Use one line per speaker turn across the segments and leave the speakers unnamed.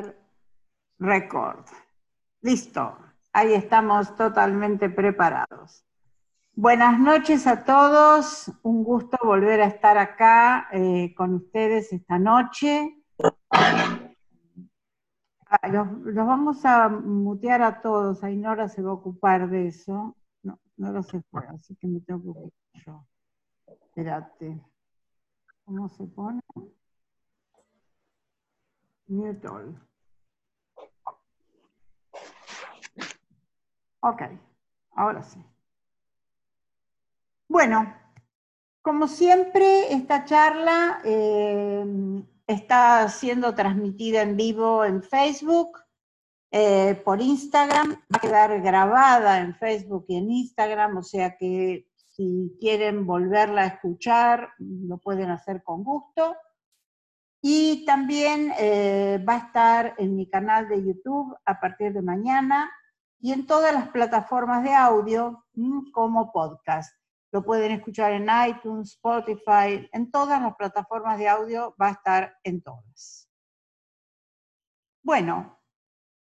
poner record. Listo, ahí estamos totalmente preparados. Buenas noches a todos, un gusto volver a estar acá eh, con ustedes esta noche. Ah, los, vamos a mutear a todos, Ainora se va a ocupar de eso. No, no lo se así que me tengo que ocupar yo. Espérate. ¿Cómo se pone? Mute Ok, ahora sí. Bueno, como siempre, esta charla eh, está siendo transmitida en vivo en Facebook, eh, por Instagram, va a quedar grabada en Facebook y en Instagram, o sea que si quieren volverla a escuchar, lo pueden hacer con gusto. Y también eh, va a estar en mi canal de YouTube a partir de mañana y en todas las plataformas de audio mm, como podcast. Lo pueden escuchar en iTunes, Spotify, en todas las plataformas de audio va a estar en todas. Bueno,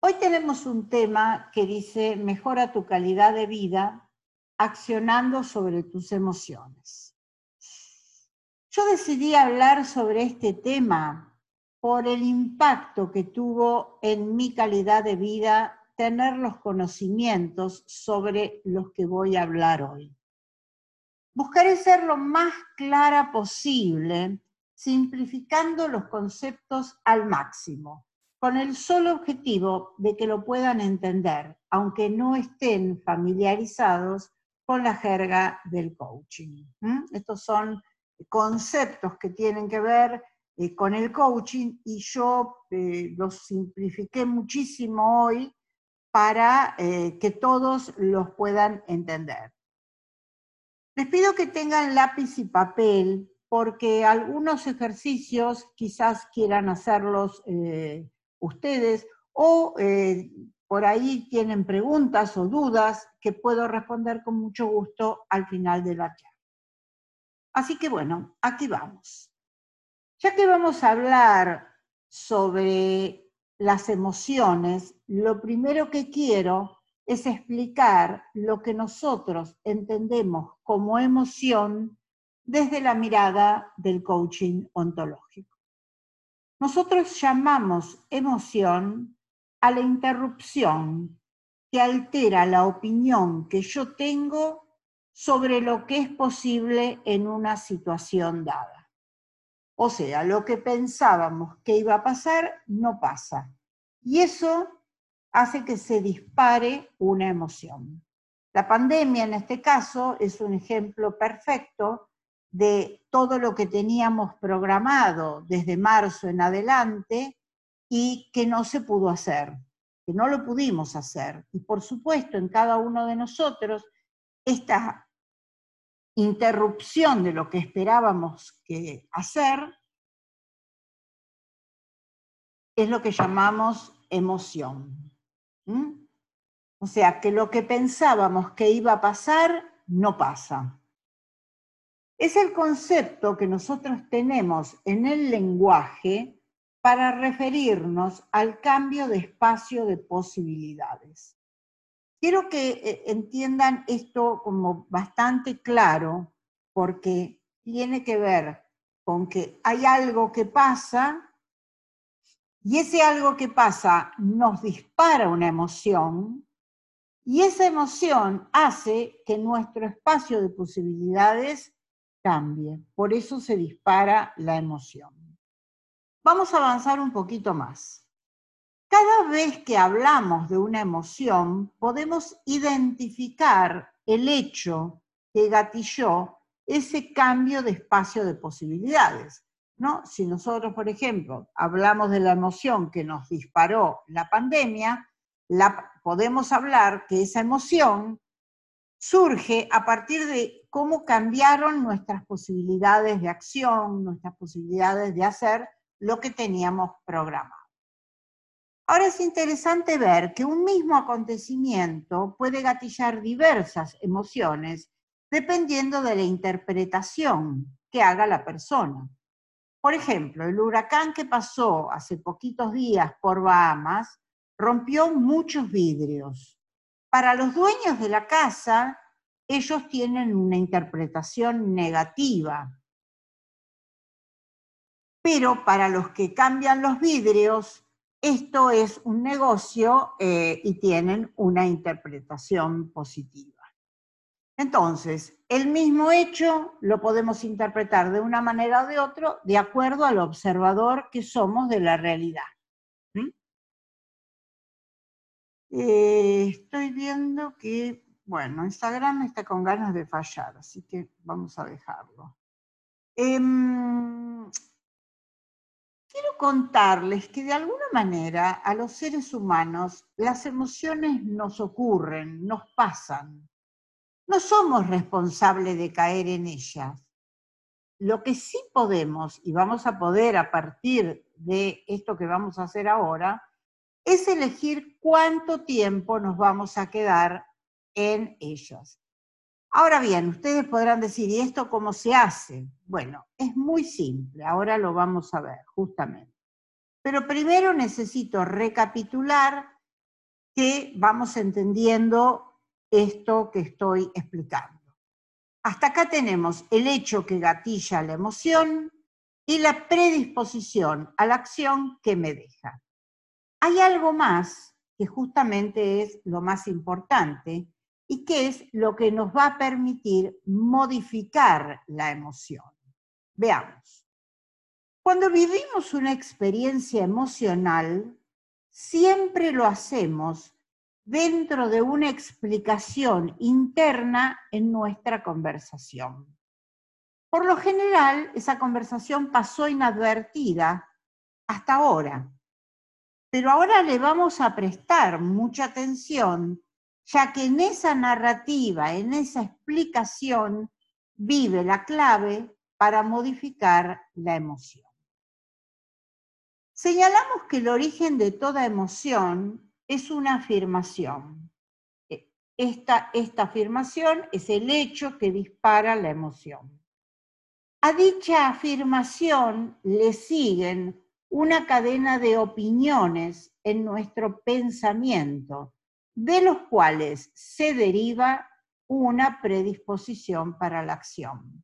hoy tenemos un tema que dice mejora tu calidad de vida accionando sobre tus emociones. Yo decidí hablar sobre este tema por el impacto que tuvo en mi calidad de vida tener los conocimientos sobre los que voy a hablar hoy. Buscaré ser lo más clara posible, simplificando los conceptos al máximo, con el solo objetivo de que lo puedan entender, aunque no estén familiarizados con la jerga del coaching. Estos son conceptos que tienen que ver eh, con el coaching y yo eh, los simplifiqué muchísimo hoy para eh, que todos los puedan entender. Les pido que tengan lápiz y papel porque algunos ejercicios quizás quieran hacerlos eh, ustedes o eh, por ahí tienen preguntas o dudas que puedo responder con mucho gusto al final de la charla. Así que bueno, aquí vamos. Ya que vamos a hablar sobre las emociones, lo primero que quiero es explicar lo que nosotros entendemos como emoción desde la mirada del coaching ontológico. Nosotros llamamos emoción a la interrupción que altera la opinión que yo tengo sobre lo que es posible en una situación dada. O sea, lo que pensábamos que iba a pasar no pasa. Y eso hace que se dispare una emoción. La pandemia en este caso es un ejemplo perfecto de todo lo que teníamos programado desde marzo en adelante y que no se pudo hacer, que no lo pudimos hacer. Y por supuesto, en cada uno de nosotros, esta interrupción de lo que esperábamos que hacer es lo que llamamos emoción. O sea, que lo que pensábamos que iba a pasar, no pasa. Es el concepto que nosotros tenemos en el lenguaje para referirnos al cambio de espacio de posibilidades. Quiero que eh, entiendan esto como bastante claro, porque tiene que ver con que hay algo que pasa y ese algo que pasa nos dispara una emoción y esa emoción hace que nuestro espacio de posibilidades cambie. Por eso se dispara la emoción. Vamos a avanzar un poquito más. Cada vez que hablamos de una emoción, podemos identificar el hecho que gatilló ese cambio de espacio de posibilidades. ¿no? Si nosotros, por ejemplo, hablamos de la emoción que nos disparó la pandemia, podemos hablar que esa emoción surge a partir de cómo cambiaron nuestras posibilidades de acción, nuestras posibilidades de hacer lo que teníamos programado. Ahora es interesante ver que un mismo acontecimiento puede gatillar diversas emociones dependiendo de la interpretación que haga la persona. Por ejemplo, el huracán que pasó hace poquitos días por Bahamas rompió muchos vidrios. Para los dueños de la casa, ellos tienen una interpretación negativa. Pero para los que cambian los vidrios, esto es un negocio eh, y tienen una interpretación positiva. Entonces, el mismo hecho lo podemos interpretar de una manera o de otra de acuerdo al observador que somos de la realidad. Eh, estoy viendo que, bueno, Instagram está con ganas de fallar, así que vamos a dejarlo. Em, quiero contarles que de alguna manera a los seres humanos las emociones nos ocurren, nos pasan no somos responsables de caer en ellas. Lo que sí podemos, y vamos a poder a partir de esto que vamos a hacer ahora, es elegir cuánto tiempo nos vamos a quedar en ellas. Ahora bien, ustedes podrán decir, ¿y esto cómo se hace? Bueno, es muy simple, ahora lo vamos a ver, justamente. Pero primero necesito recapitular que vamos entendiendo esto que estoy explicando. Hasta acá tenemos el hecho que gatilla la emoción y la predisposición a la acción que me deja. Hay algo más que justamente es lo más importante y que es lo que nos va a permitir modificar la emoción. Veamos. Cuando vivimos una experiencia emocional, siempre lo hacemos dentro de una explicación interna en nuestra conversación. Por lo general, esa conversación pasó inadvertida hasta ahora, pero ahora le vamos a prestar mucha atención, ya que en esa narrativa, en esa explicación, vive la clave para modificar la emoción. Señalamos que el origen de toda emoción es una afirmación. E, esta, esta afirmación es el hecho que dispara la emoción. A dicha afirmación le siguen una cadena de opiniones en nuestro pensamiento, de los cuales se deriva una predisposición para la acción.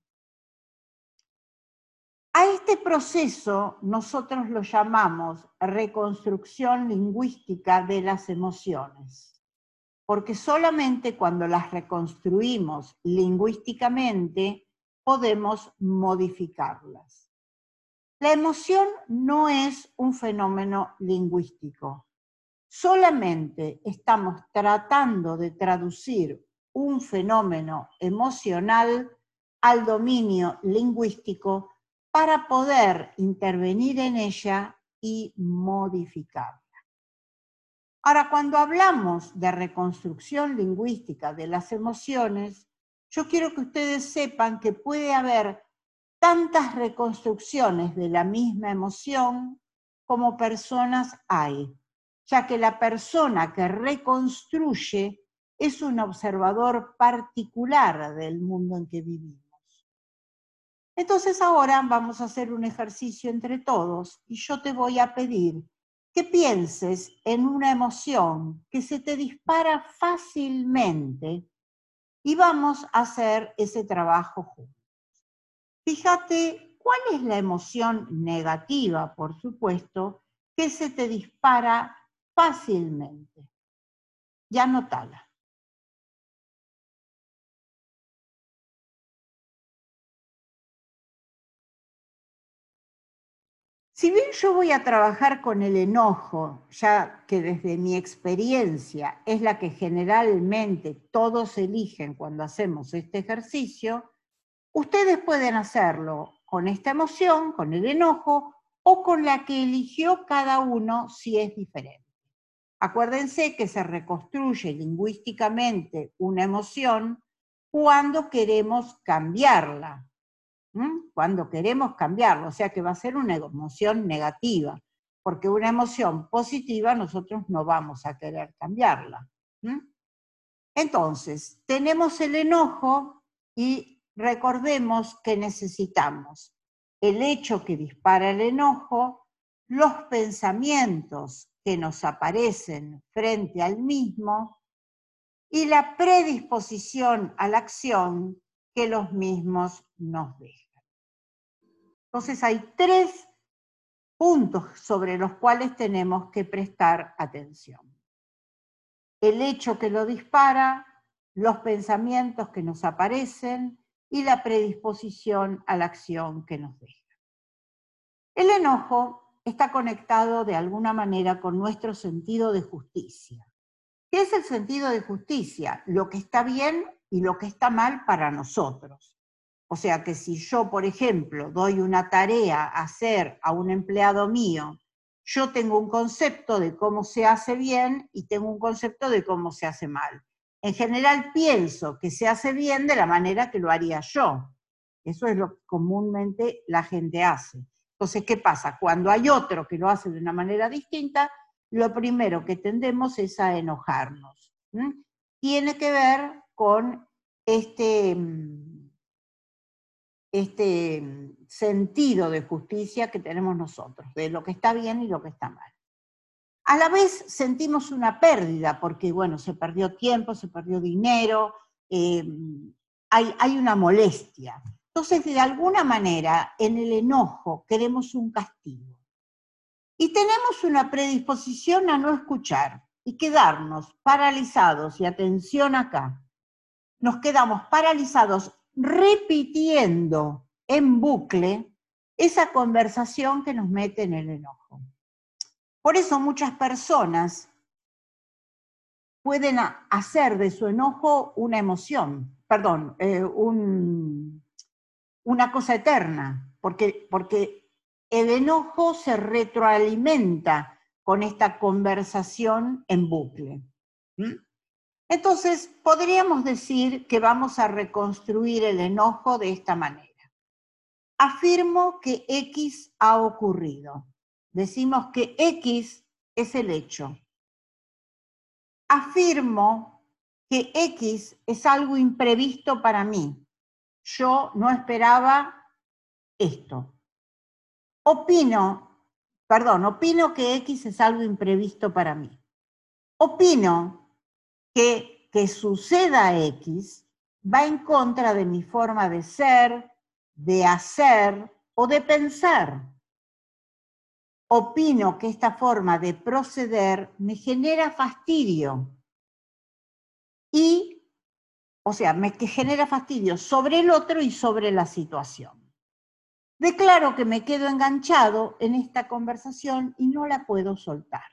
A este proceso nosotros lo llamamos reconstrucción lingüística de las emociones, porque solamente cuando las reconstruimos lingüísticamente podemos modificarlas. La emoción no es un fenómeno lingüístico, solamente estamos tratando de traducir un fenómeno emocional al dominio lingüístico para poder intervenir en ella y modificarla. Ahora, cuando hablamos de reconstrucción lingüística de las emociones, yo quiero que ustedes sepan que puede haber tantas reconstrucciones de la misma emoción como personas hay, ya que la persona que reconstruye es un observador particular del mundo en que vivimos. Entonces ahora vamos a hacer un ejercicio entre todos y yo te voy a pedir que pienses en una emoción que se te dispara fácilmente y vamos a hacer ese trabajo juntos. Fíjate cuál es la emoción negativa, por supuesto, que se te dispara fácilmente. Ya notala. Si bien yo voy a trabajar con el enojo, ya que desde mi experiencia es la que generalmente todos eligen cuando hacemos este ejercicio, ustedes pueden hacerlo con esta emoción, con el enojo, o con la que eligió cada uno si es diferente. Acuérdense que se reconstruye lingüísticamente una emoción cuando queremos cambiarla, cuando queremos cambiarlo, o sea que va a ser una emoción negativa, porque una emoción positiva nosotros no vamos a querer cambiarla. Entonces, tenemos el enojo y recordemos que necesitamos el hecho que dispara el enojo, los pensamientos que nos aparecen frente al mismo y la predisposición a la acción que los mismos nos dejan. Entonces hay tres puntos sobre los cuales tenemos que prestar atención. El hecho que lo dispara, los pensamientos que nos aparecen y la predisposición a la acción que nos deja. El enojo está conectado de alguna manera con nuestro sentido de justicia. ¿Qué es el sentido de justicia? Lo que está bien y lo que está mal para nosotros. O sea que si yo, por ejemplo, doy una tarea a hacer a un empleado mío, yo tengo un concepto de cómo se hace bien y tengo un concepto de cómo se hace mal. En general pienso que se hace bien de la manera que lo haría yo. Eso es lo que comúnmente la gente hace. Entonces, ¿qué pasa? Cuando hay otro que lo hace de una manera distinta, lo primero que tendemos es a enojarnos. Tiene que ver con este mm, este mm, sentido de justicia que tenemos nosotros, de lo que está bien y lo que está mal. A la vez sentimos una pérdida, porque bueno, se perdió tiempo, se perdió dinero, eh, hay, hay una molestia. Entonces, de alguna manera, en el enojo queremos un castigo. Y tenemos una predisposición a no escuchar y quedarnos paralizados, y atención acá, nos quedamos paralizados repitiendo en bucle esa conversación que nos mete en el enojo. Por eso muchas personas pueden hacer de su enojo una emoción, perdón, eh, una cosa eterna, porque, porque el enojo se retroalimenta con esta conversación en bucle. Entonces, podríamos decir que vamos a reconstruir el enojo de esta manera. Afirmo que X ha ocurrido. Decimos que X es el hecho. Afirmo que X es algo imprevisto para mí. Yo no esperaba esto. Opino, perdón, opino que X es algo imprevisto para mí. Opino que, que suceda X va en contra de mi forma de ser, de hacer o de pensar. Opino que esta forma de proceder me genera fastidio y, o sea, me que genera fastidio sobre el otro y sobre la situación. Declaro que me quedo enganchado en esta conversación y no la puedo soltar.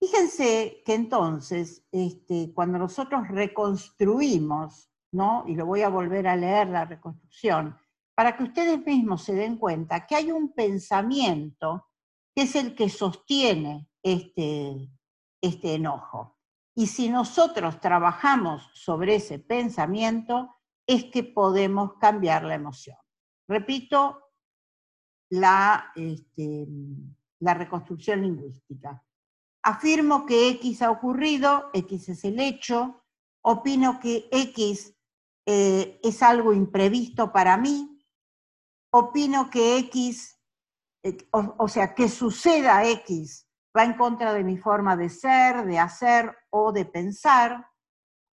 Fíjense que entonces, este, cuando nosotros reconstruimos, ¿no? y lo voy a volver a leer la reconstrucción, para que ustedes mismos se den cuenta que hay un pensamiento que es el que sostiene este, este enojo. Y si nosotros trabajamos sobre ese pensamiento, es que podemos cambiar la emoción. Repito, la, este, la reconstrucción lingüística. Afirmo que X ha ocurrido, X es el hecho, opino que X eh, es algo imprevisto para mí, opino que X, eh, o, sea, que suceda X va en contra de mi forma de ser, de hacer o de pensar,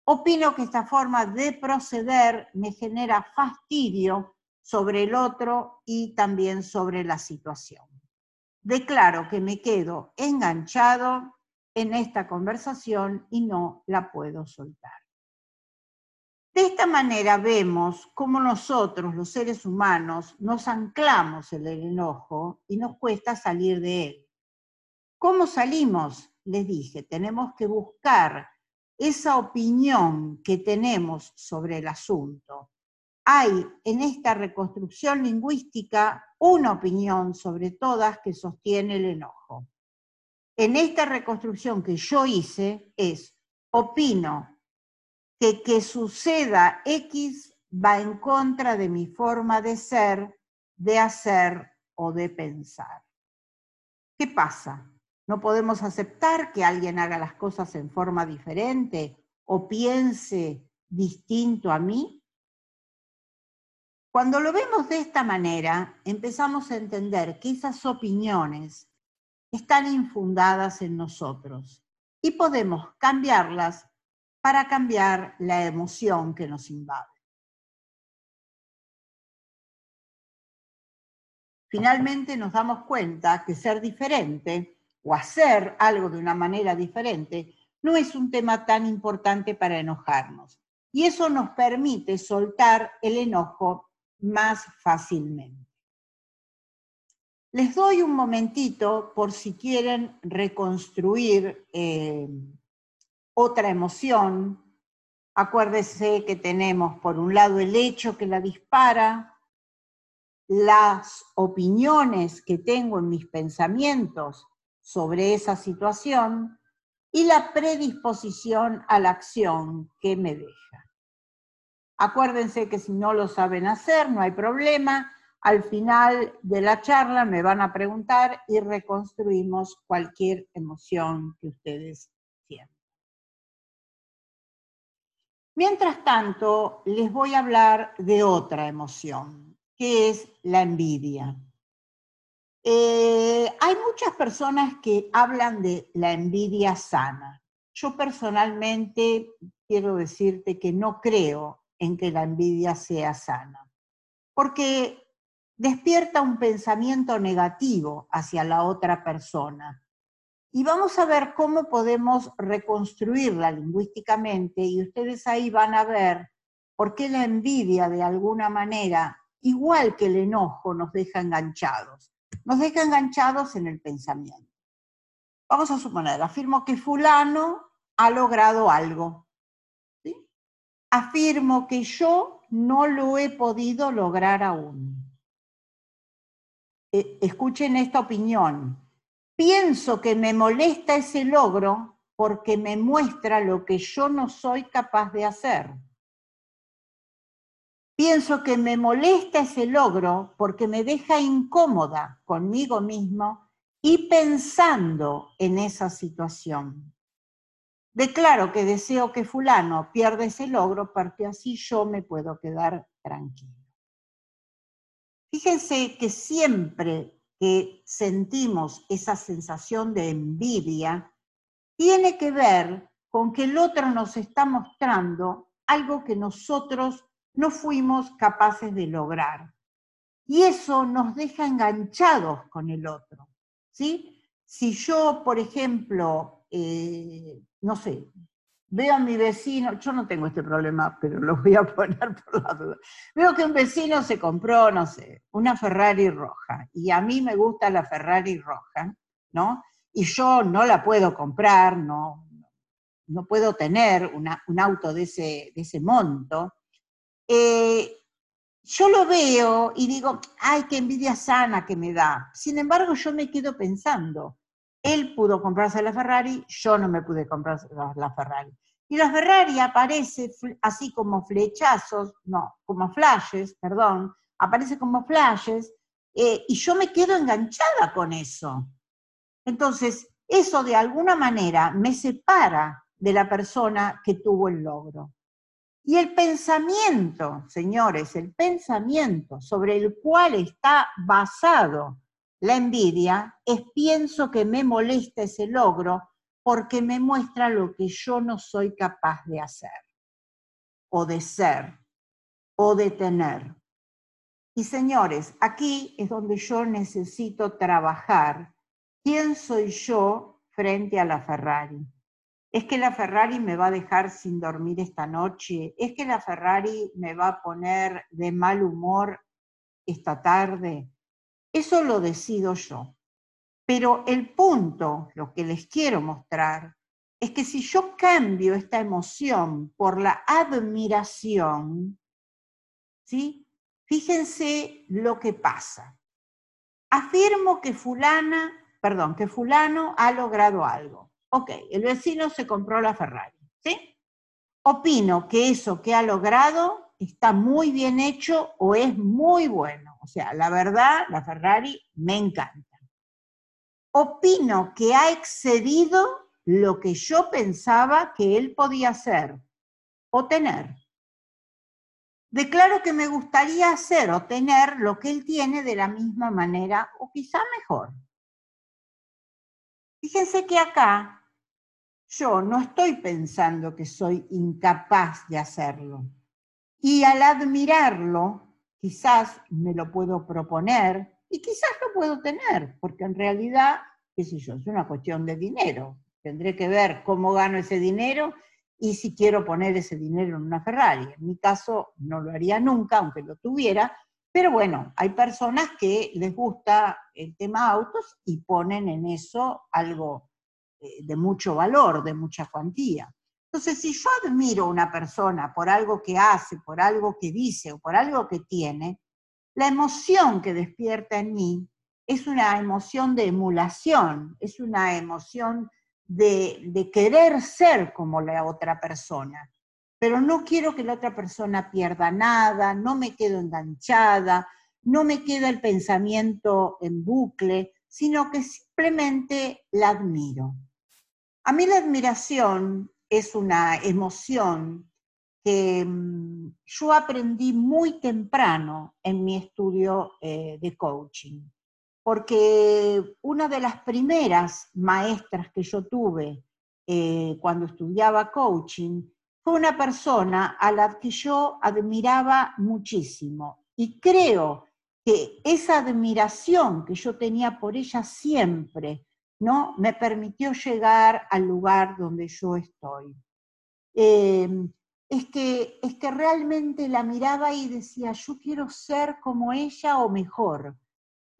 opino que esta forma de proceder me genera fastidio sobre el otro y también sobre la situación declaro que me quedo enganchado en esta conversación y no la puedo soltar. De esta manera vemos cómo nosotros, los seres humanos, nos anclamos en el enojo y nos cuesta salir de él. ¿Cómo salimos? Les dije, tenemos que buscar esa opinión que tenemos sobre el asunto. Hay en esta reconstrucción lingüística una opinión sobre todas que sostiene el enojo. En esta reconstrucción que yo hice es, opino que que suceda X va en contra de mi forma de ser, de hacer o de pensar. ¿Qué pasa? ¿No podemos aceptar que alguien haga las cosas en forma diferente o piense distinto a mí? Cuando lo vemos de esta manera, empezamos a entender que esas opiniones están infundadas en nosotros y podemos cambiarlas para cambiar la emoción que nos invade. Finalmente nos damos cuenta que ser diferente o hacer algo de una manera diferente no es un tema tan importante para enojarnos. Y eso nos permite soltar el enojo más fácilmente. Les doy un momentito por si quieren reconstruir eh, otra emoción. Acuérdese que tenemos por un lado el hecho que la dispara, las opiniones que tengo en mis pensamientos sobre esa situación y la predisposición a la acción que me deja. Acuérdense que si no lo saben hacer, no hay problema. Al final de la charla me van a preguntar y reconstruimos cualquier emoción que ustedes sientan. Mientras tanto, les voy a hablar de otra emoción, que es la envidia. Eh, hay muchas personas que hablan de la envidia sana. Yo personalmente quiero decirte que no creo en que la envidia sea sana, porque despierta un pensamiento negativo hacia la otra persona. Y vamos a ver cómo podemos reconstruirla lingüísticamente y ustedes ahí van a ver por qué la envidia de alguna manera, igual que el enojo, nos deja enganchados nos deja enganchados en el pensamiento. Vamos a suponer, afirmo que fulano ha logrado algo. Afirmo que yo no lo he podido lograr aún. E, escuchen esta opinión. Pienso que me molesta ese logro porque me muestra lo que yo no soy capaz de hacer. Pienso que me molesta ese logro porque me deja incómoda conmigo mismo y pensando en esa situación. Declaro que deseo que fulano pierda ese logro porque así yo me puedo quedar tranquilo. Fíjense que siempre que sentimos esa sensación de envidia, tiene que ver con que el otro nos está mostrando algo que nosotros no fuimos capaces de lograr. Y eso nos deja enganchados con el otro. ¿sí? Si yo, por ejemplo, eh, no sé, veo a mi vecino, yo no tengo este problema, pero lo voy a poner por la duda. Veo que un vecino se compró, no sé, una Ferrari roja, y a mí me gusta la Ferrari roja, ¿no? Y yo no la puedo comprar, no, no puedo tener un auto de ese, de ese monto, eh, yo lo veo y digo, ay, qué envidia sana que me da. Sin embargo, yo me quedo pensando, él pudo comprarse la Ferrari, yo no me pude comprar la Ferrari. Y la Ferrari aparece así como flechazos, no, como flashes, perdón, aparece como flashes, eh, y yo me quedo enganchada con eso. Entonces, eso de alguna manera me separa de la persona que tuvo el logro. Y el pensamiento, señores, el pensamiento sobre el cual está basado la envidia es pienso que me molesta ese logro porque me muestra lo que yo no soy capaz de hacer, o de ser, o de tener. Y señores, aquí es donde yo necesito trabajar. ¿Quién soy yo frente a la Ferrari? Es que la Ferrari me va a dejar sin dormir esta noche, es que la Ferrari me va a poner de mal humor esta tarde. Eso lo decido yo. Pero el punto, lo que les quiero mostrar, es que si yo cambio esta emoción por la admiración, ¿sí? Fíjense lo que pasa. Afirmo que fulana, perdón, que fulano ha logrado algo ok, el vecino se compró la Ferrari, ¿sí? Opino que eso que ha logrado está muy bien hecho o es muy bueno. O sea, la verdad, la Ferrari me encanta. Opino que ha excedido lo que yo pensaba que él podía hacer o tener. Declaro que me gustaría hacer o tener lo que él tiene de la misma manera o quizá mejor. Fíjense que acá yo no estoy pensando que soy incapaz de hacerlo. Y al admirarlo, quizás me lo puedo proponer y quizás lo puedo tener, porque en realidad, qué sé yo, es una cuestión de dinero. Tendré que ver cómo gano ese dinero y si quiero poner ese dinero en una Ferrari. En mi caso no lo haría nunca, aunque lo tuviera, pero bueno, hay personas que les gusta el tema autos y ponen en eso algo de mucho valor, de mucha cuantía. Entonces, si yo admiro a una persona por algo que hace, por algo que dice o por algo que tiene, la emoción que despierta en mí es una emoción de emulación, es una emoción de, querer ser como la otra persona, pero no quiero que la otra persona pierda nada, no me quedo enganchada, no me queda el pensamiento en bucle, sino que simplemente la admiro. A mí la admiración es una emoción que mm, yo aprendí muy temprano en mi estudio eh, de coaching porque una de las primeras maestras que yo tuve eh, cuando estudiaba coaching fue una persona a la que yo admiraba muchísimo. Y creo que esa admiración que yo tenía por ella siempre, ¿no? Me permitió llegar al lugar donde yo estoy. Em, es, que, es que realmente la miraba y decía, yo quiero ser como ella o mejor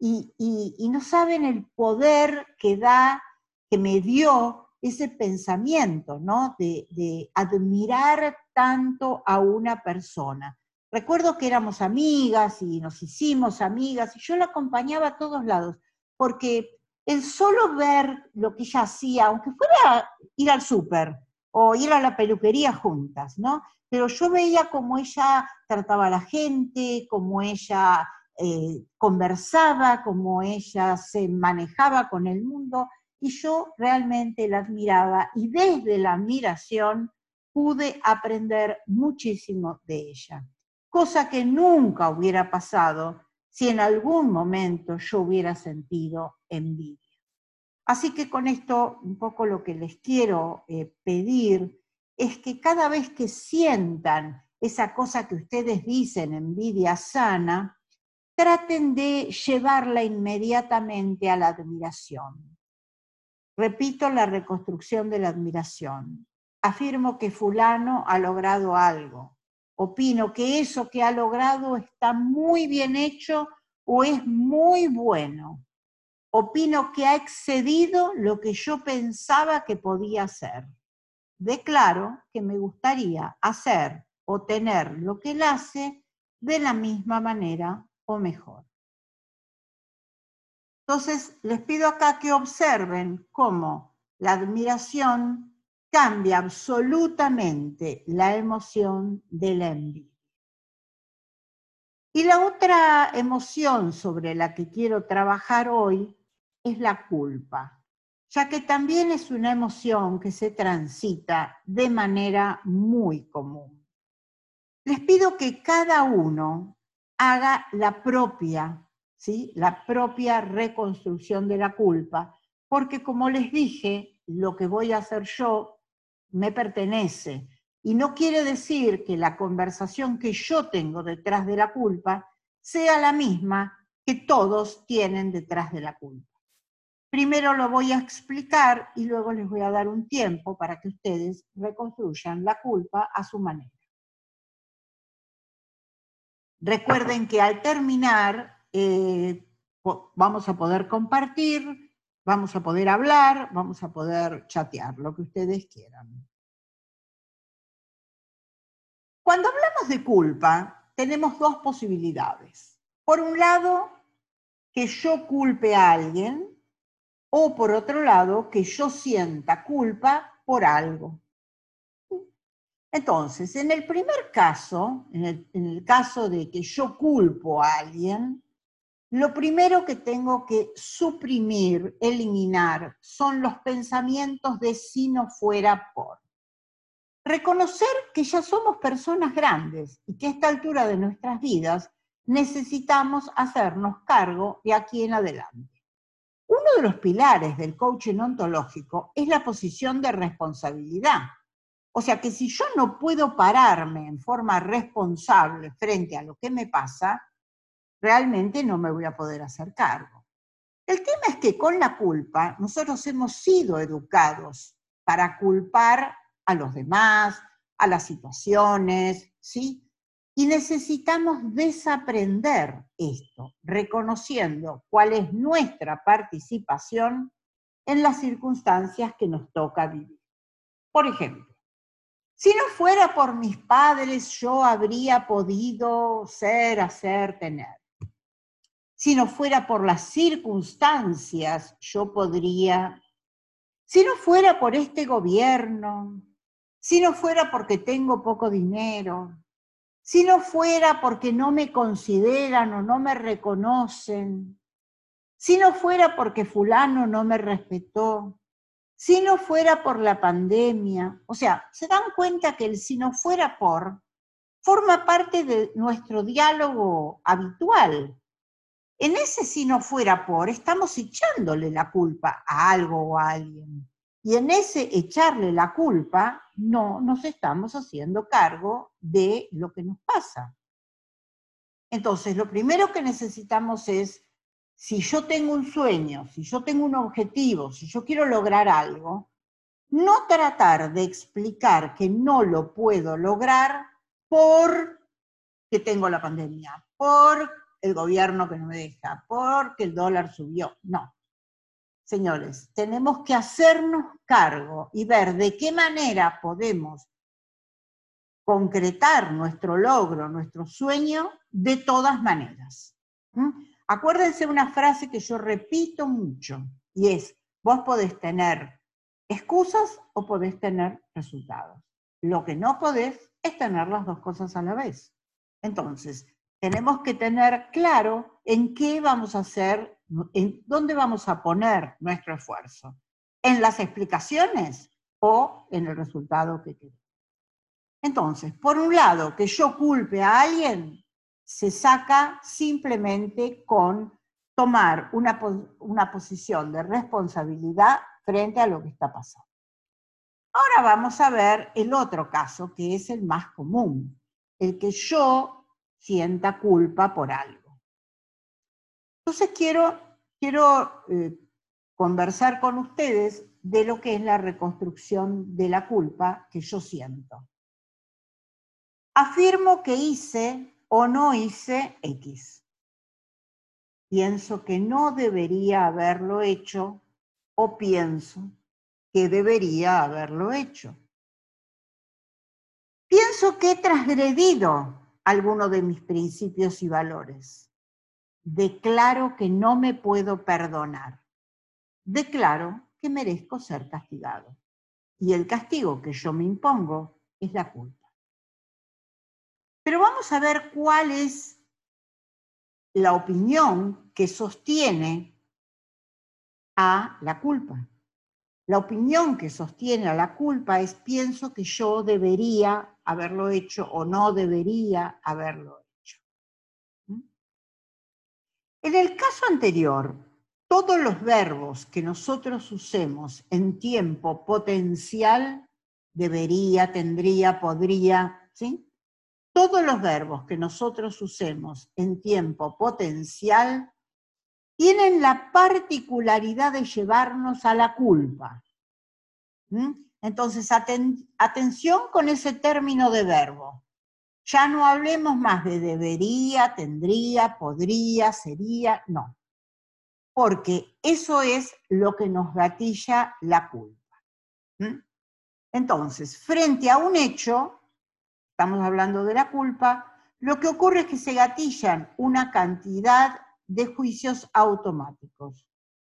y, no saben el poder que da, que me dio ese pensamiento, ¿no? De, admirar tanto a una persona. Recuerdo que éramos amigas y nos hicimos amigas y yo la acompañaba a todos lados, porque el solo ver lo que ella hacía, aunque fuera ir al súper o ir a la peluquería juntas, ¿no? Pero yo veía cómo ella trataba a la gente, cómo ella eh, conversaba, cómo ella se manejaba con el mundo, y yo realmente la admiraba y desde la admiración pude aprender muchísimo de ella, cosa que nunca hubiera pasado si en algún momento yo hubiera sentido envidia. Así que con esto un poco lo que les quiero eh, pedir es que cada vez que sientan esa cosa que ustedes dicen, envidia sana, traten de llevarla inmediatamente a la admiración. Repito la reconstrucción de la admiración. Afirmo que fulano ha logrado algo. Opino que eso que ha logrado está muy bien hecho o es muy bueno. Opino que ha excedido lo que yo pensaba que podía hacer. Declaro que me gustaría hacer o tener lo que él hace de la misma manera o mejor. Entonces, les pido acá que observen cómo la admiración cambia absolutamente la emoción de la. Y la otra emoción sobre la que quiero trabajar hoy es la culpa, ya que también es una emoción que se transita de manera muy común. Les pido que cada uno haga la propia, ¿sí? la propia reconstrucción de la culpa, porque como les dije, lo que voy a hacer yo me pertenece. Y no quiere decir que la conversación que yo tengo detrás de la culpa sea la misma que todos tienen detrás de la culpa. Primero lo voy a explicar y luego les voy a dar un tiempo para que ustedes reconstruyan la culpa a su manera. Recuerden que al terminar eh, vamos a poder compartir, vamos a poder hablar, vamos a poder chatear, lo que ustedes quieran. Cuando hablamos de culpa, tenemos dos posibilidades. Por un lado, que yo culpe a alguien, o por otro lado, que yo sienta culpa por algo. Entonces, en el primer caso, en el, caso de que yo culpo a alguien, lo primero que tengo que suprimir, eliminar, son los pensamientos de si no fuera por. reconocer que ya somos personas grandes y que a esta altura de nuestras vidas necesitamos hacernos cargo de aquí en adelante. Uno de los pilares del coaching ontológico es la posición de responsabilidad. O sea que si yo no puedo pararme en forma responsable frente a lo que me pasa, realmente no me voy a poder hacer cargo. El tema es que con la culpa nosotros hemos sido educados para culpar a los demás, a las situaciones, ¿sí? Y necesitamos desaprender esto, reconociendo cuál es nuestra participación en las circunstancias que nos toca vivir. Por ejemplo, si no fuera por mis padres, yo habría podido ser, hacer, tener. Si no fuera por las circunstancias, yo podría. Si no fuera por este gobierno, si no fuera porque tengo poco dinero, si no fuera porque no me consideran o no me reconocen, si no fuera porque fulano no me respetó, si no fuera por la pandemia, o sea, se dan cuenta que el si no fuera por forma parte de nuestro diálogo habitual. En ese si no fuera por, estamos echándole la culpa a algo o a alguien. Y en ese echarle la culpa, no nos estamos haciendo cargo de lo que nos pasa. Entonces, lo primero que necesitamos es, si yo tengo un sueño, si yo tengo un objetivo, si yo quiero lograr algo, no tratar de explicar que no lo puedo lograr por que tengo la pandemia, por el gobierno que no me deja, porque el dólar subió. No, señores, tenemos que hacernos cargo y ver de qué manera podemos concretar nuestro logro, nuestro sueño, de todas maneras. Acuérdense una frase que yo repito mucho, y es, vos podés tener excusas o podés tener resultados. Lo que no podés es tener las dos cosas a la vez. Entonces, tenemos que tener claro en qué vamos a hacer ¿En dónde vamos a poner nuestro esfuerzo? ¿En las explicaciones o en el resultado que queremos? Entonces, por un lado, que yo culpe a alguien se saca simplemente con tomar una, una posición de responsabilidad frente a lo que está pasando. Ahora vamos a ver el otro caso, que es el más común, el que yo sienta culpa por algo. Entonces quiero, quiero eh, conversar con ustedes de lo que es la reconstrucción de la culpa que yo siento. Afirmo que hice o no hice X. Pienso que no debería haberlo hecho o pienso que debería haberlo hecho. Pienso que he transgredido alguno de mis principios y valores declaro que no me puedo perdonar. Declaro que merezco ser castigado. Y el castigo que yo me impongo es la culpa. Pero vamos a ver cuál es la opinión que sostiene a la culpa. La opinión que sostiene a la culpa es pienso que yo debería haberlo hecho o no debería haberlo En el caso anterior, todos los verbos que nosotros usemos en tiempo potencial, debería, tendría, podría, ¿sí? Todos los verbos que nosotros usemos en tiempo potencial tienen la particularidad de llevarnos a la culpa. Entonces, atención con ese término de verbo. Ya no hablemos más de debería, tendría, podría, sería, no. Porque eso es lo que nos gatilla la culpa. Entonces, frente a un hecho, estamos hablando de la culpa, lo que ocurre es que se gatillan una cantidad de juicios automáticos.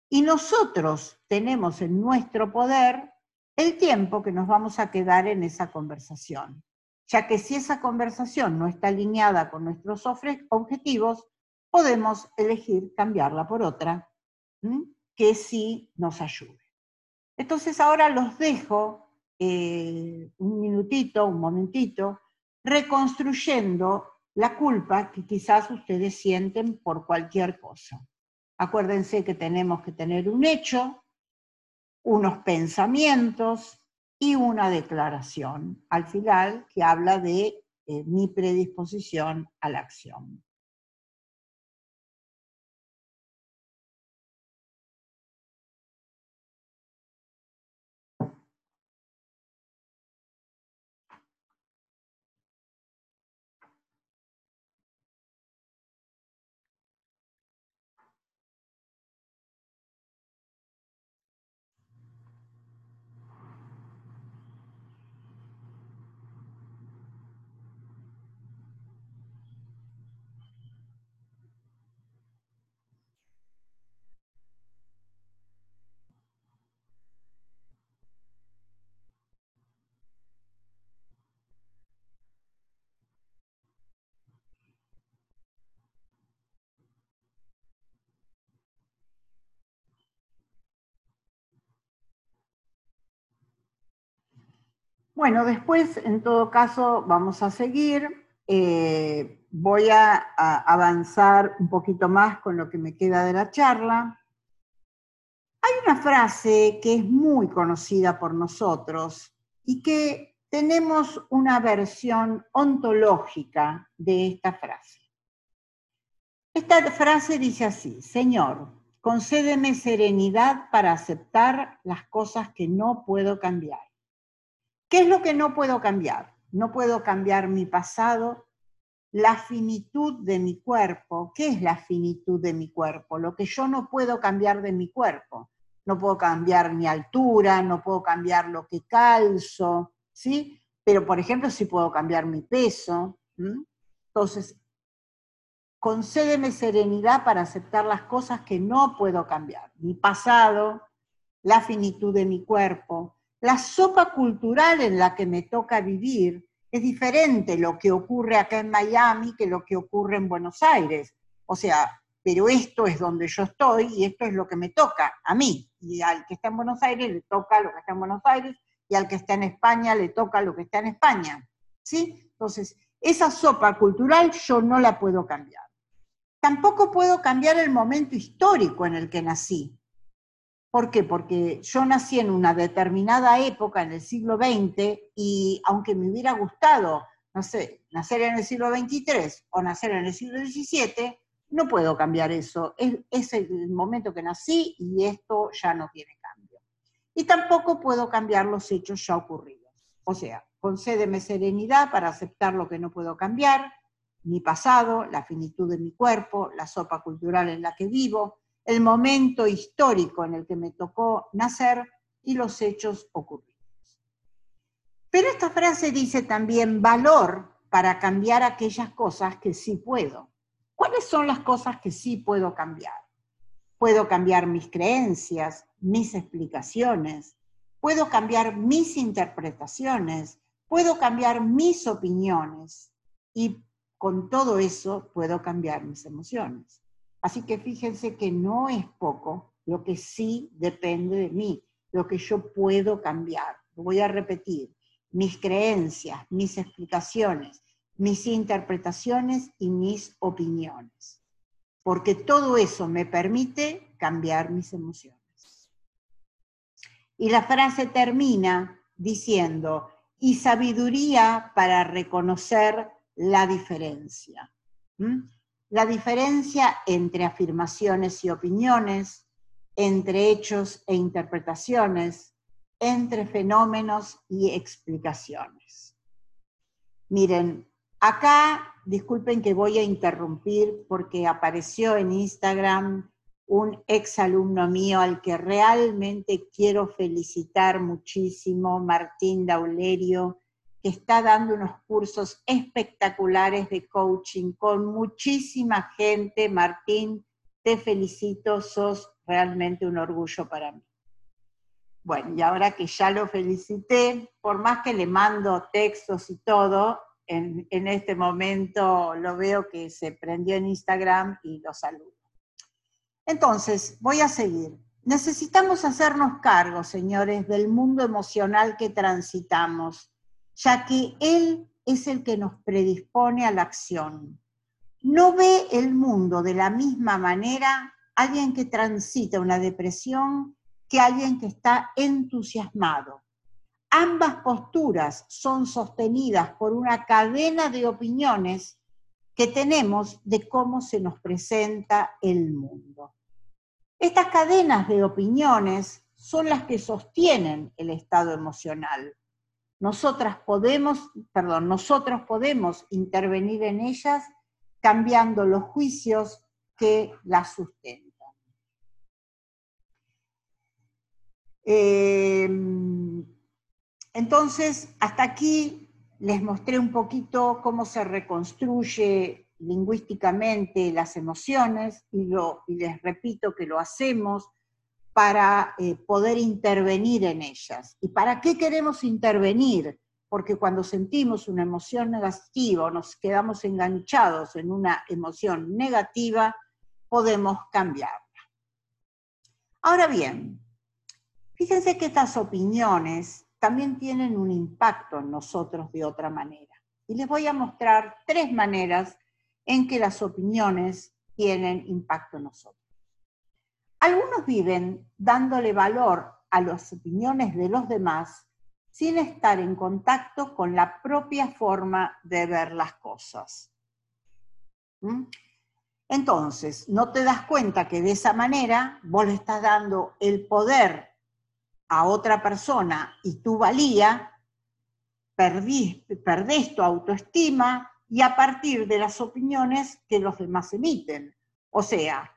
Y nosotros tenemos en nuestro poder el tiempo que nos vamos a quedar en esa conversación ya que si esa conversación no está alineada con nuestros objetivos, podemos elegir cambiarla por otra que sí nos ayude. Entonces ahora los dejo eh, un minutito, un momentito, reconstruyendo la culpa que quizás ustedes sienten por cualquier cosa. Acuérdense que tenemos que tener un hecho, unos pensamientos y una declaración al final que habla de eh, mi predisposición a la acción. Bueno, después, en todo caso, vamos a seguir. Eh, voy a, avanzar un poquito más con lo que me queda de la charla. Hay una frase que es muy conocida por nosotros y que tenemos una versión ontológica de esta frase. Esta frase dice así, Señor, concédeme serenidad para aceptar las cosas que no puedo cambiar ¿Qué es lo que no puedo cambiar? No puedo cambiar mi pasado, la finitud de mi cuerpo. ¿Qué es la finitud de mi cuerpo? Lo que yo no puedo cambiar de mi cuerpo. No puedo cambiar mi altura, no puedo cambiar lo que calzo, ¿sí? Pero, por ejemplo, sí puedo cambiar mi peso. Entonces, concédeme serenidad para aceptar las cosas que no puedo cambiar. Mi pasado, la finitud de mi cuerpo, la sopa cultural en la que me toca vivir es diferente lo que ocurre acá en Miami que lo que ocurre en Buenos Aires. O sea, pero esto es donde yo estoy y esto es lo que me toca a mí. Y al que está en Buenos Aires le toca lo que está en Buenos Aires y al que está en España le toca lo que está en España. ¿Sí? Entonces, esa sopa cultural yo no la puedo cambiar. Tampoco puedo cambiar el momento histórico en el que nací. ¿Por qué? Porque yo nací en una determinada época, en el siglo XX, y aunque me hubiera gustado, no sé, nacer en el siglo XXIII o nacer en el siglo XVII, no puedo cambiar eso. Es, es el momento que nací y esto ya no tiene cambio. Y tampoco puedo cambiar los hechos ya ocurridos. O sea, concédeme serenidad para aceptar lo que no puedo cambiar, mi pasado, la finitud de mi cuerpo, la sopa cultural en la que vivo, el momento histórico en el que me tocó nacer y los hechos ocurridos. Pero esta frase dice también valor para cambiar aquellas cosas que sí puedo. ¿Cuáles son las cosas que sí puedo cambiar? Puedo cambiar mis creencias, mis explicaciones, puedo cambiar mis interpretaciones, puedo cambiar mis opiniones y con todo eso puedo cambiar mis emociones. Así que fíjense que no es poco lo que sí depende de mí, lo que yo puedo cambiar. Voy a repetir, mis creencias, mis explicaciones, mis interpretaciones y mis opiniones. Porque todo eso me permite cambiar mis emociones. Y la frase termina diciendo, y sabiduría para reconocer la diferencia la diferencia entre afirmaciones y opiniones, entre hechos e interpretaciones, entre fenómenos y explicaciones. Miren, acá, disculpen que voy a interrumpir porque apareció en Instagram un ex alumno mío al que realmente quiero felicitar muchísimo, Martín Daulerio, que está dando unos cursos espectaculares de coaching con muchísima gente. Martín, te felicito, sos realmente un orgullo para mí. Bueno, y ahora que ya lo felicité, por más que le mando textos y todo, en, en este momento lo veo que se prendió en Instagram y lo saludo. Entonces, voy a seguir. necesitamos hacernos cargo, señores, del mundo emocional que transitamos, ya que él es el que nos predispone a la acción. No ve el mundo de la misma manera alguien que transita una depresión que alguien que está entusiasmado. Ambas posturas son sostenidas por una cadena de opiniones que tenemos de cómo se nos presenta el mundo. Estas cadenas de opiniones son las que sostienen el estado emocional. Nosotras podemos, perdón, nosotros podemos intervenir en ellas cambiando los juicios que las sustentan. Eh, entonces, hasta aquí les mostré un poquito cómo se reconstruye lingüísticamente las emociones y, les repito que lo hacemos para eh, poder intervenir en ellas. ¿Y para qué queremos intervenir? Porque cuando sentimos una emoción negativa o nos quedamos enganchados en una emoción negativa, podemos cambiarla. Ahora bien, Fíjense que estas opiniones también tienen un impacto en nosotros de otra manera. Y les voy a mostrar tres maneras en que las opiniones tienen impacto en nosotros. Algunos viven dándole valor a las opiniones de los demás sin estar en contacto con la propia forma de ver las cosas. ¿Mm? Entonces, no te das cuenta que de esa manera vos le estás dando el poder a otra persona y tu valía, perdés tu autoestima y a partir de las opiniones que los demás emiten. O sea,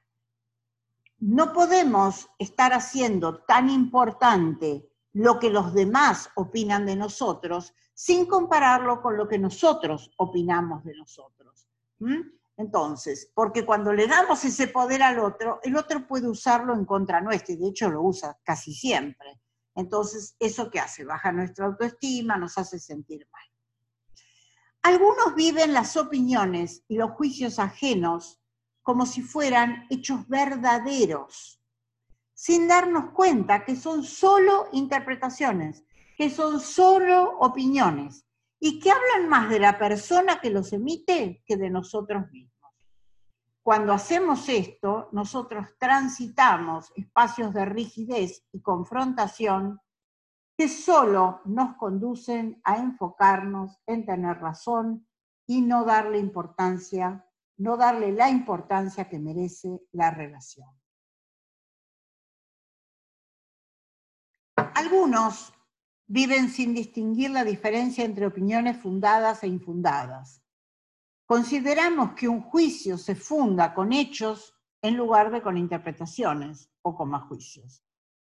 no podemos estar haciendo tan importante lo que los demás opinan de nosotros sin compararlo con lo que nosotros opinamos de nosotros. Entonces, porque cuando le damos ese poder al otro, el otro puede usarlo en contra nuestra, y de hecho lo usa casi siempre. Entonces, ¿eso qué hace? Baja nuestra autoestima, nos hace sentir mal. Algunos viven las opiniones y los juicios ajenos como si fueran hechos verdaderos, sin darnos cuenta que son solo interpretaciones, que son solo opiniones y que hablan más de la persona que los emite que de nosotros mismos. Cuando hacemos esto, nosotros transitamos espacios de rigidez y confrontación que solo nos conducen a enfocarnos en tener razón y no darle importancia, no darle la importancia que merece la relación. Algunos viven sin distinguir la diferencia entre opiniones fundadas e infundadas Consideramos que un juicio se funda con hechos en lugar de con interpretaciones o con más juicios.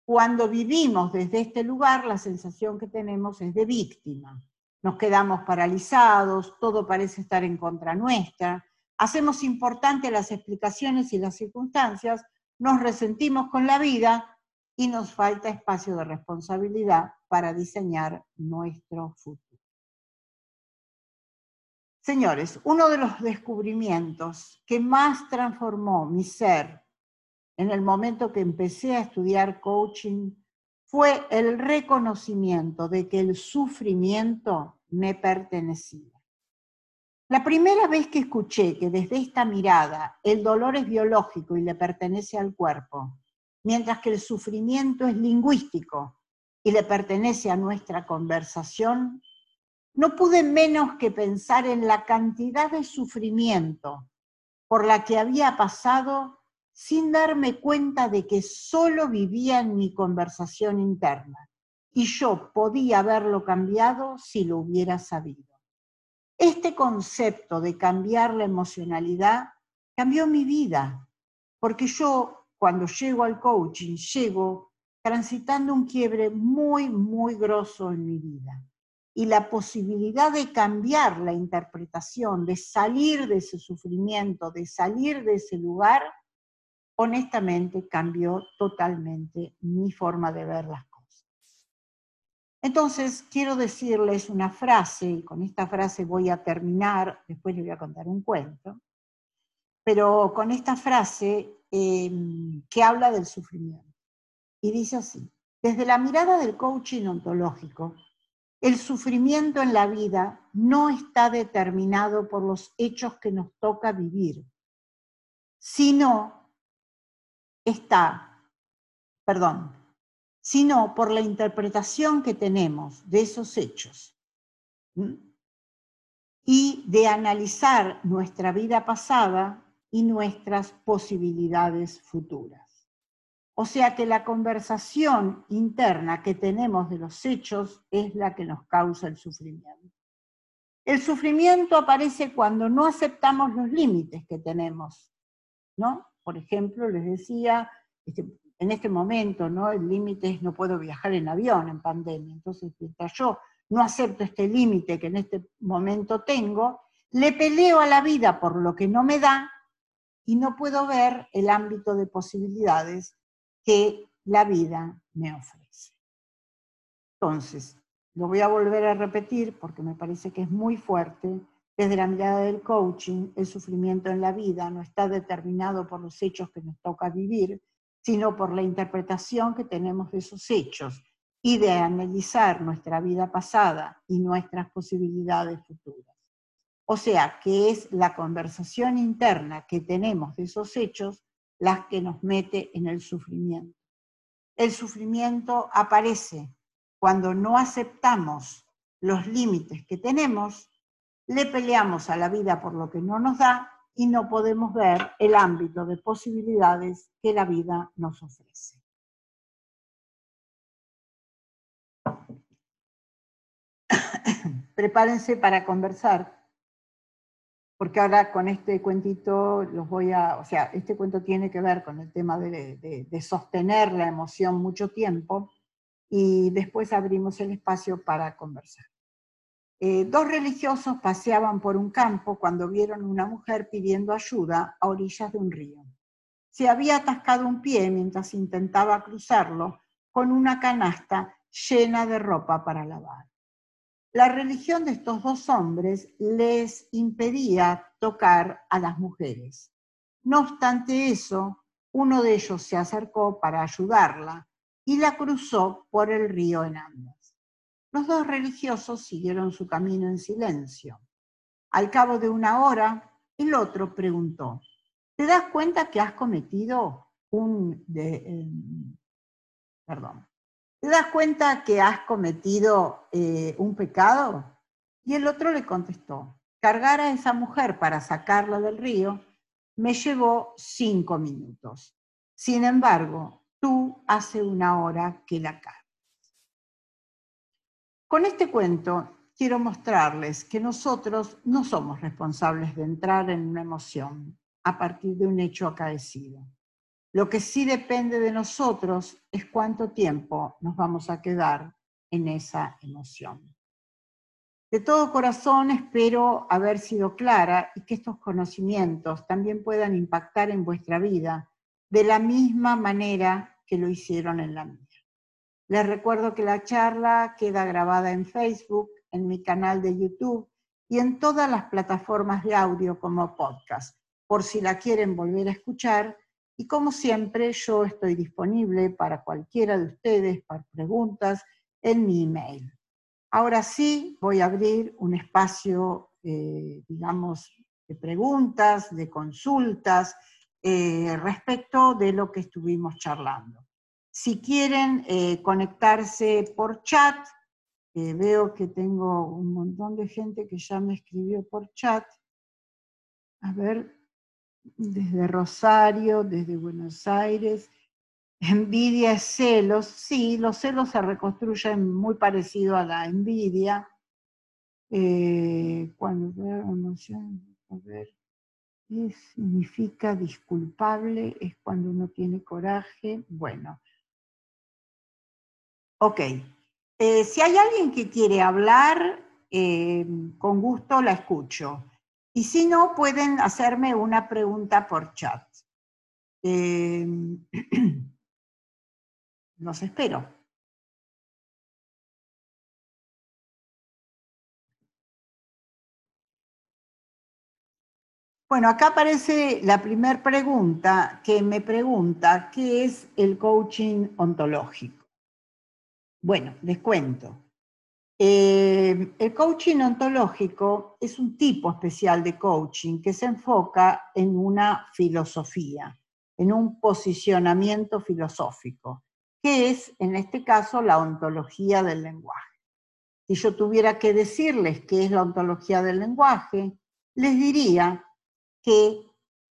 Cuando vivimos desde este lugar, la sensación que tenemos es de víctima. Nos quedamos paralizados, todo parece estar en contra nuestra, hacemos importantes las explicaciones y las circunstancias, nos resentimos con la vida y nos falta espacio de responsabilidad para diseñar nuestro futuro. Señores, uno de los descubrimientos que más transformó mi ser en el momento que empecé a estudiar coaching fue el reconocimiento de que el sufrimiento me pertenecía. La primera vez que escuché que desde esta mirada el dolor es biológico y le pertenece al cuerpo, mientras que el sufrimiento es lingüístico y le pertenece a nuestra conversación, no pude menos que pensar en la cantidad de sufrimiento por la que había pasado sin darme cuenta de que solo vivía en mi conversación interna y yo podía haberlo cambiado si lo hubiera sabido. Este concepto de cambiar la emocionalidad cambió mi vida, porque yo cuando llego al coaching, llego transitando un quiebre muy, muy grosso en mi vida y la posibilidad de cambiar la interpretación, de salir de ese sufrimiento, de salir de ese lugar, honestamente cambió totalmente mi forma de ver las cosas. Entonces, quiero decirles una frase, y con esta frase voy a terminar, después les voy a contar un cuento, pero con esta frase em, que habla del sufrimiento. y dice así, desde la mirada del coaching ontológico, el sufrimiento en la vida no está determinado por los hechos que nos toca vivir, sino está, perdón, sino por la interpretación que tenemos de esos hechos y de analizar nuestra vida pasada y nuestras posibilidades futuras. O sea que la conversación interna que tenemos de los hechos es la que nos causa el sufrimiento. El sufrimiento aparece cuando no aceptamos los límites que tenemos, ¿no? Por ejemplo, les decía, este, en este momento, ¿no? El límite es no puedo viajar en avión en pandemia. Entonces, mientras yo no acepto este límite que en este momento tengo, le peleo a la vida por lo que no me da y no puedo ver el ámbito de posibilidades que la vida me ofrece. Entonces, lo voy a volver a repetir porque me parece que es muy fuerte. Desde la mirada del coaching, el sufrimiento en la vida no está determinado por los hechos que nos toca vivir, sino por la interpretación que tenemos de esos hechos y de analizar nuestra vida pasada y nuestras posibilidades futuras. O sea, que es la conversación interna que tenemos de esos hechos las que nos mete en el sufrimiento. El sufrimiento aparece cuando no aceptamos los límites que tenemos, le peleamos a la vida por lo que no nos da y no podemos ver el ámbito de posibilidades que la vida nos ofrece. Prepárense para conversar porque ahora con este cuentito los voy a, o sea, este cuento tiene que ver con el tema de, sostener la emoción mucho tiempo y después abrimos el espacio para conversar. Eh, dos religiosos paseaban por un campo cuando vieron una mujer pidiendo ayuda a orillas de un río. Se había atascado un pie mientras intentaba cruzarlo con una canasta llena de ropa para lavar. La religión de estos dos hombres les impedía tocar a las mujeres. No obstante eso, uno de ellos se acercó para ayudarla y la cruzó por el río en ambas. Los dos religiosos siguieron su camino en silencio. Al cabo de una hora, el otro preguntó, ¿te das cuenta que has cometido un... Eh, perdón, ¿te das cuenta que has cometido eh, un pecado? Y el otro le contestó, cargar a esa mujer para sacarla del río me llevó cinco minutos. Sin embargo, tú hace una hora que la cargas. Con este cuento quiero mostrarles que nosotros no somos responsables de entrar en una emoción a partir de un hecho acaecido. Lo que sí depende de nosotros es cuánto tiempo nos vamos a quedar en esa emoción. De todo corazón espero haber sido clara y que estos conocimientos también puedan impactar en vuestra vida de la misma manera que lo hicieron en la mía. Les recuerdo que la charla queda grabada en Facebook, en mi canal de YouTube y en todas las plataformas de audio como podcast, por si la quieren volver a escuchar y como siempre, yo estoy disponible para cualquiera de ustedes, para preguntas, en mi email. Ahora sí, voy a abrir un espacio, eh, digamos, de preguntas, de consultas, eh, respecto de lo que estuvimos charlando. Si quieren eh, conectarse por chat, veo que tengo un montón de gente que ya me escribió por chat. A ver, desde Rosario, desde Buenos Aires. Envidia es celos. Sí, los celos se reconstruyen muy parecido a la envidia. Eh, cuando veo emoción, a ver, ¿qué significa disculpable? Es cuando uno tiene coraje. Bueno. Ok. Eh, si hay alguien que quiere hablar, eh, con gusto la escucho. Y si no, pueden hacerme una pregunta por chat. Eh, los espero. Bueno, acá aparece la primera pregunta que me pregunta, ¿qué es el coaching ontológico? Bueno, les cuento. Eh, el coaching ontológico es un tipo especial de coaching que se enfoca en una filosofía, en un posicionamiento filosófico, que es, en este caso, la ontología del lenguaje. Si yo tuviera que decirles qué es la ontología del lenguaje, les diría que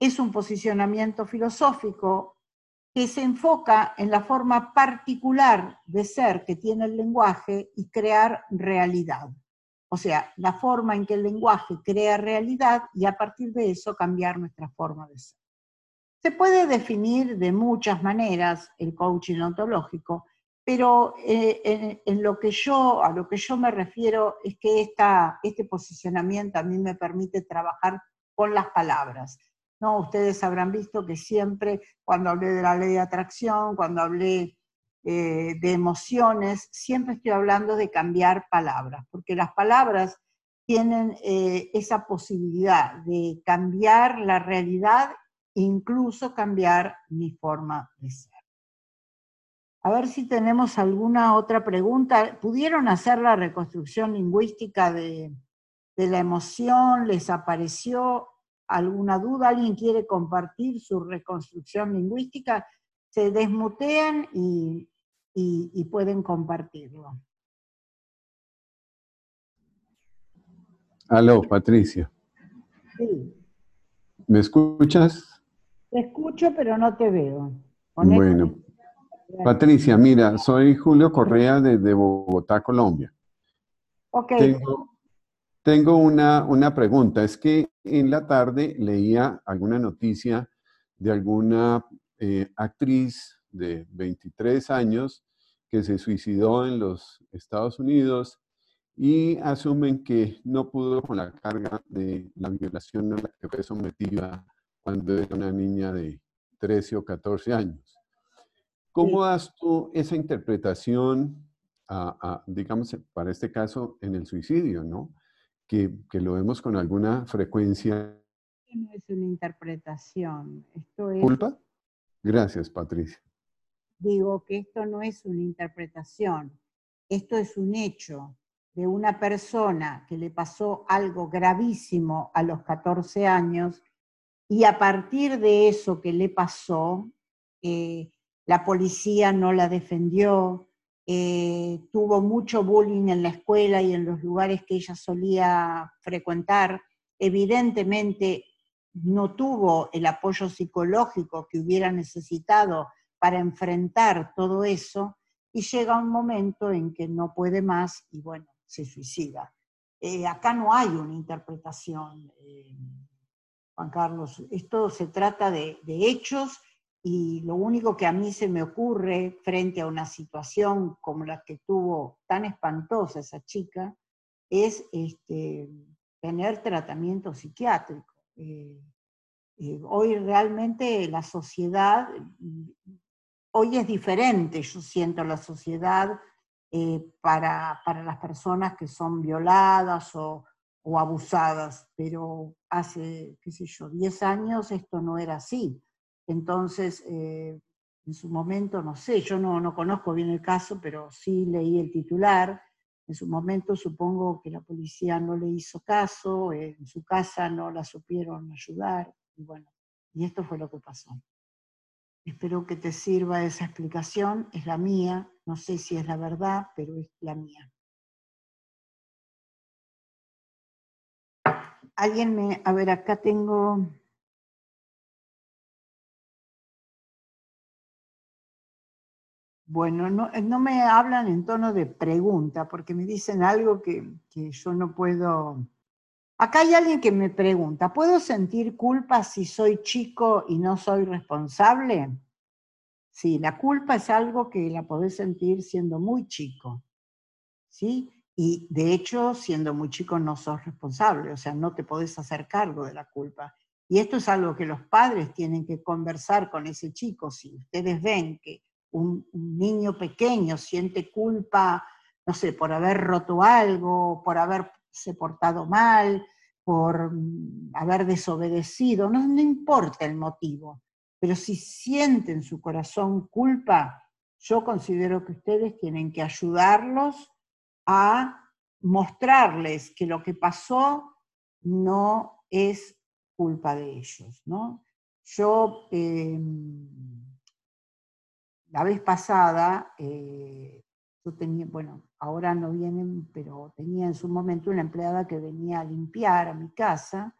es un posicionamiento filosófico que se enfoca en la forma particular de ser que tiene el lenguaje y crear realidad. O sea, la forma en que el lenguaje crea realidad y a partir de eso cambiar nuestra forma de ser. Se puede definir de muchas maneras el coaching ontológico, pero eh, en, lo que yo, a lo que yo me refiero es que esta, este posicionamiento a mí me permite trabajar con las palabras. ¿No? Ustedes habrán visto que siempre cuando hablé de la ley de atracción, cuando hablé eh, de emociones, siempre estoy hablando de cambiar palabras, porque las palabras tienen eh, esa posibilidad de cambiar la realidad incluso cambiar mi forma de ser. A ver si tenemos alguna otra pregunta. ¿Pudieron hacer la reconstrucción lingüística de, de la emoción? ¿Les apareció alguna duda? ¿Alguien quiere compartir su reconstrucción lingüística? Se desmutean y, pueden compartirlo.
Aló, Patricia. Sí. ¿Me escuchas?
Te escucho, pero no te veo.
bueno. Patricia, mira, soy Julio Correa desde Bogotá, Colombia.
Ok.
Tengo una, una, pregunta. Es que en la tarde leía alguna noticia de alguna eh, actriz de 23 años que se suicidó en los Estados Unidos y asumen que no pudo con la carga de la violación a la que fue sometida cuando era una niña de 13 o 14 años. ¿Cómo das tú esa interpretación, digamos, para este caso, en el suicidio, no? Que, lo vemos con alguna frecuencia.
No es una interpretación, esto es...
¿Culpa? Gracias, Patricia.
Digo que esto no es una interpretación, esto es un hecho de una persona que le pasó algo gravísimo a los 14 años y a partir de eso que le pasó, eh, la policía no la defendió, eh, tuvo mucho bullying en la escuela y en los lugares que ella solía frecuentar. Evidentemente no tuvo el apoyo psicológico que hubiera necesitado para enfrentar todo eso y llega un momento en que no puede más y bueno, se suicida. Eh, acá no hay una interpretación, eh, Juan Carlos, esto se trata de, de hechos y lo único que a mí se me ocurre frente a una situación como la que tuvo tan espantosa esa chica es este, tener tratamiento psiquiátrico. Eh, eh, hoy realmente la sociedad, hoy es diferente, yo siento la sociedad eh, para, para, las personas que son violadas o, o abusadas, pero hace, qué sé yo, 10 años esto no era así. Entonces, eh, en su momento, no sé, yo no, no conozco bien el caso, pero sí leí el titular. En su momento supongo que la policía no le hizo caso, en su casa no la supieron ayudar, y bueno, y esto fue lo que pasó. Espero que te sirva esa explicación, es la mía, no sé si es la verdad, pero es la mía. Alguien me, a ver, acá tengo Bueno, no, no, me hablan en tono de pregunta, porque me dicen algo que, que, yo no puedo... Acá hay alguien que me pregunta, ¿puedo sentir culpa si soy chico y no soy responsable? Sí, la culpa es algo que la podés sentir siendo muy chico, ¿sí? Y de hecho, siendo muy chico no sos responsable, o sea, no te podés hacer cargo de la culpa. Y esto es algo que los padres tienen que conversar con ese chico. Si ustedes ven que un, niño pequeño siente culpa, no sé, por haber roto algo, por haberse portado mal, por mm, haber desobedecido, no, no importa el motivo, pero si sienten su corazón culpa, yo considero que ustedes tienen que ayudarlos a mostrarles que lo que pasó no es culpa de ellos, ¿no? Yo, em, la vez pasada, eh, yo tenía, bueno, ahora no vienen, pero tenía en su momento una empleada que venía a limpiar a mi casa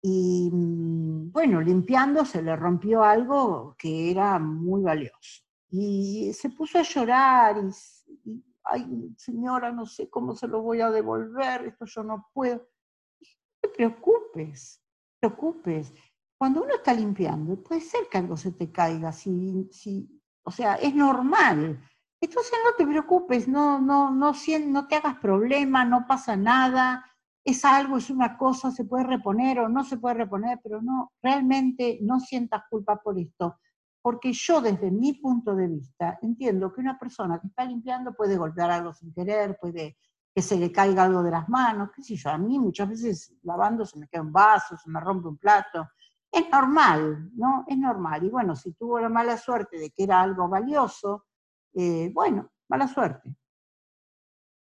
y, mm, bueno, limpiando se le rompió algo que era muy valioso. Y se puso a llorar y, y ay, señora, no sé cómo se lo voy a devolver, esto yo no puedo. No te preocupes, te preocupes. Cuando uno está limpiando, puede ser que algo se te caiga, si, si, o sea, es normal. Entonces no te preocupes, no, no, no, no te hagas problema, no pasa nada, es algo, es una cosa, se puede reponer o no se puede reponer, pero no, realmente no sientas culpa por esto. Porque yo desde mi punto de vista entiendo que una persona que está limpiando puede golpear algo sin querer, puede que se le caiga algo de las manos, qué sé yo, a mí muchas veces lavando se me cae un vaso, se me rompe un plato, es normal, ¿no? Es normal. Y bueno, si tuvo la mala suerte de que era algo valioso, eh, bueno, mala suerte.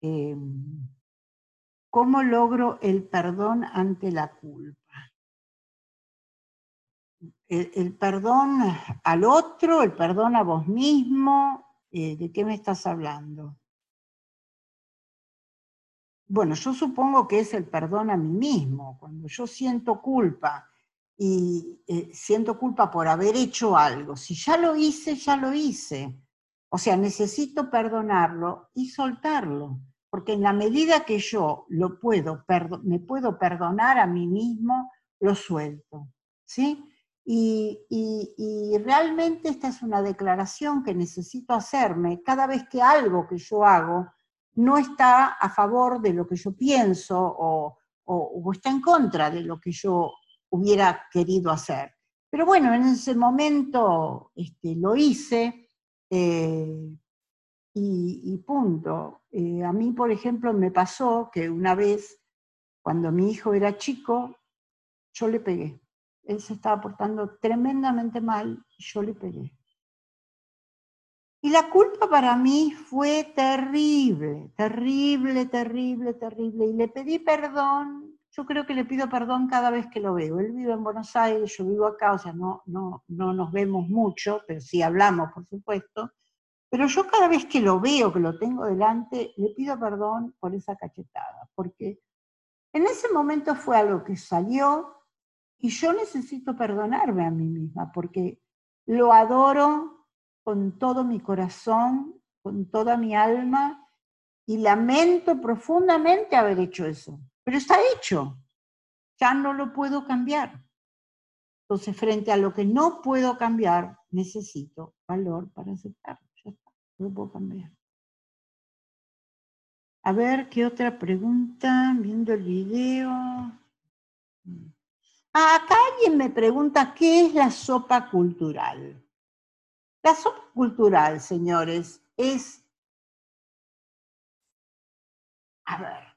Em, ¿Cómo logro el perdón ante la culpa? el, perdón al otro, el perdón a vos mismo, eh, ¿de qué me estás hablando? Bueno, yo supongo que es el perdón a mí mismo, cuando yo siento culpa y eh, siento culpa por haber hecho algo, si ya lo hice, ya lo hice. O sea, necesito perdonarlo y soltarlo, porque en la medida que yo lo puedo, me puedo perdonar a mí mismo, lo suelto. ¿Sí? Y, realmente esta es una declaración que necesito hacerme cada vez que algo que yo hago no está a favor de lo que yo pienso o, está en contra de lo que yo hubiera querido hacer. Pero bueno, en ese momento este, lo hice eh, y, punto. Eh, a mí, por ejemplo, me pasó que una vez, cuando mi hijo era chico, yo le pegué él se estaba portando tremendamente mal y yo le pegué. Y la culpa para mí fue terrible, terrible, terrible, terrible. Y le pedí perdón, yo creo que le pido perdón cada vez que lo veo. Él vive en Buenos Aires, yo vivo acá, o sea, no, no, no nos vemos mucho, pero sí hablamos, por supuesto. Pero yo cada vez que lo veo, que lo tengo delante, le pido perdón por esa cachetada, porque en ese momento fue algo que salió y yo necesito perdonarme a mí misma porque lo adoro con todo mi corazón, con toda mi alma y lamento profundamente haber hecho eso. Pero está hecho. Ya no lo puedo cambiar. Entonces, frente a lo que no puedo cambiar, necesito valor para aceptarlo. Ya está, no lo puedo cambiar. A ver, ¿qué otra pregunta? Viendo el video. Acá alguien me pregunta, ¿qué es la sopa cultural? La sopa cultural, señores, es... A ver,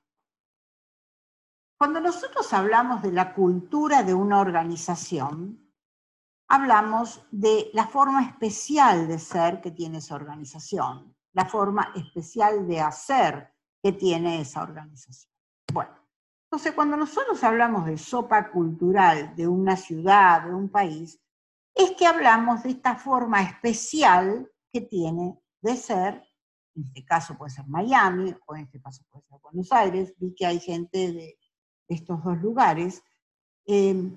cuando nosotros hablamos de la cultura de una organización, hablamos de la forma especial de ser que tiene esa organización, la forma especial de hacer que tiene esa organización. Bueno, entonces, cuando nosotros hablamos de sopa cultural de una ciudad, de un país, es que hablamos de esta forma especial que tiene de ser, en este caso puede ser Miami, o en este caso puede ser Buenos Aires, vi que hay gente de estos dos lugares, eh,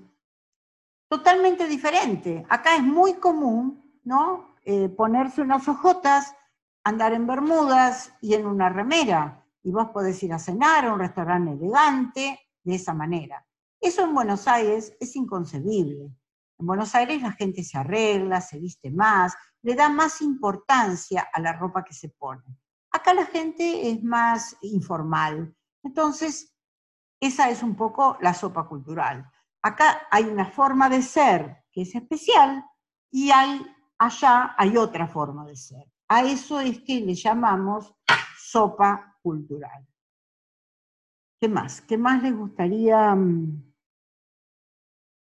totalmente diferente. Acá es muy común, ¿no? Eh, ponerse unas ojotas, andar en bermudas y en una remera y vos podés ir a cenar a un restaurante elegante de esa manera. Eso en Buenos Aires es inconcebible. En Buenos Aires la gente se arregla, se viste más, le da más importancia a la ropa que se pone. Acá la gente es más informal. Entonces, esa es un poco la sopa cultural. Acá hay una forma de ser que es especial y allá hay otra forma de ser. A eso es que le llamamos sopa cultural. ¿Qué más? ¿Qué más les gustaría? Mm,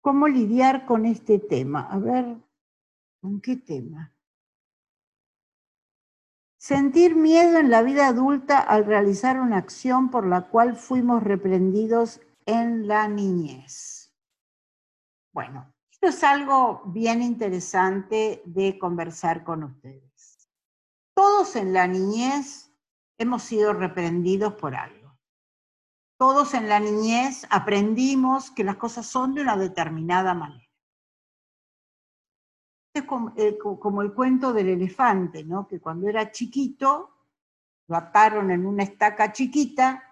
¿Cómo lidiar con este tema? A ver, ¿con qué tema? Sentir miedo en la vida adulta al realizar una acción por la cual fuimos reprendidos en la niñez. Bueno, esto es algo bien interesante de conversar con ustedes. Todos en la niñez hemos sido reprendidos por algo. Todos en la niñez aprendimos que las cosas son de una determinada manera es eh, como, el cuento del elefante, ¿no? que cuando era chiquito lo ataron en una estaca chiquita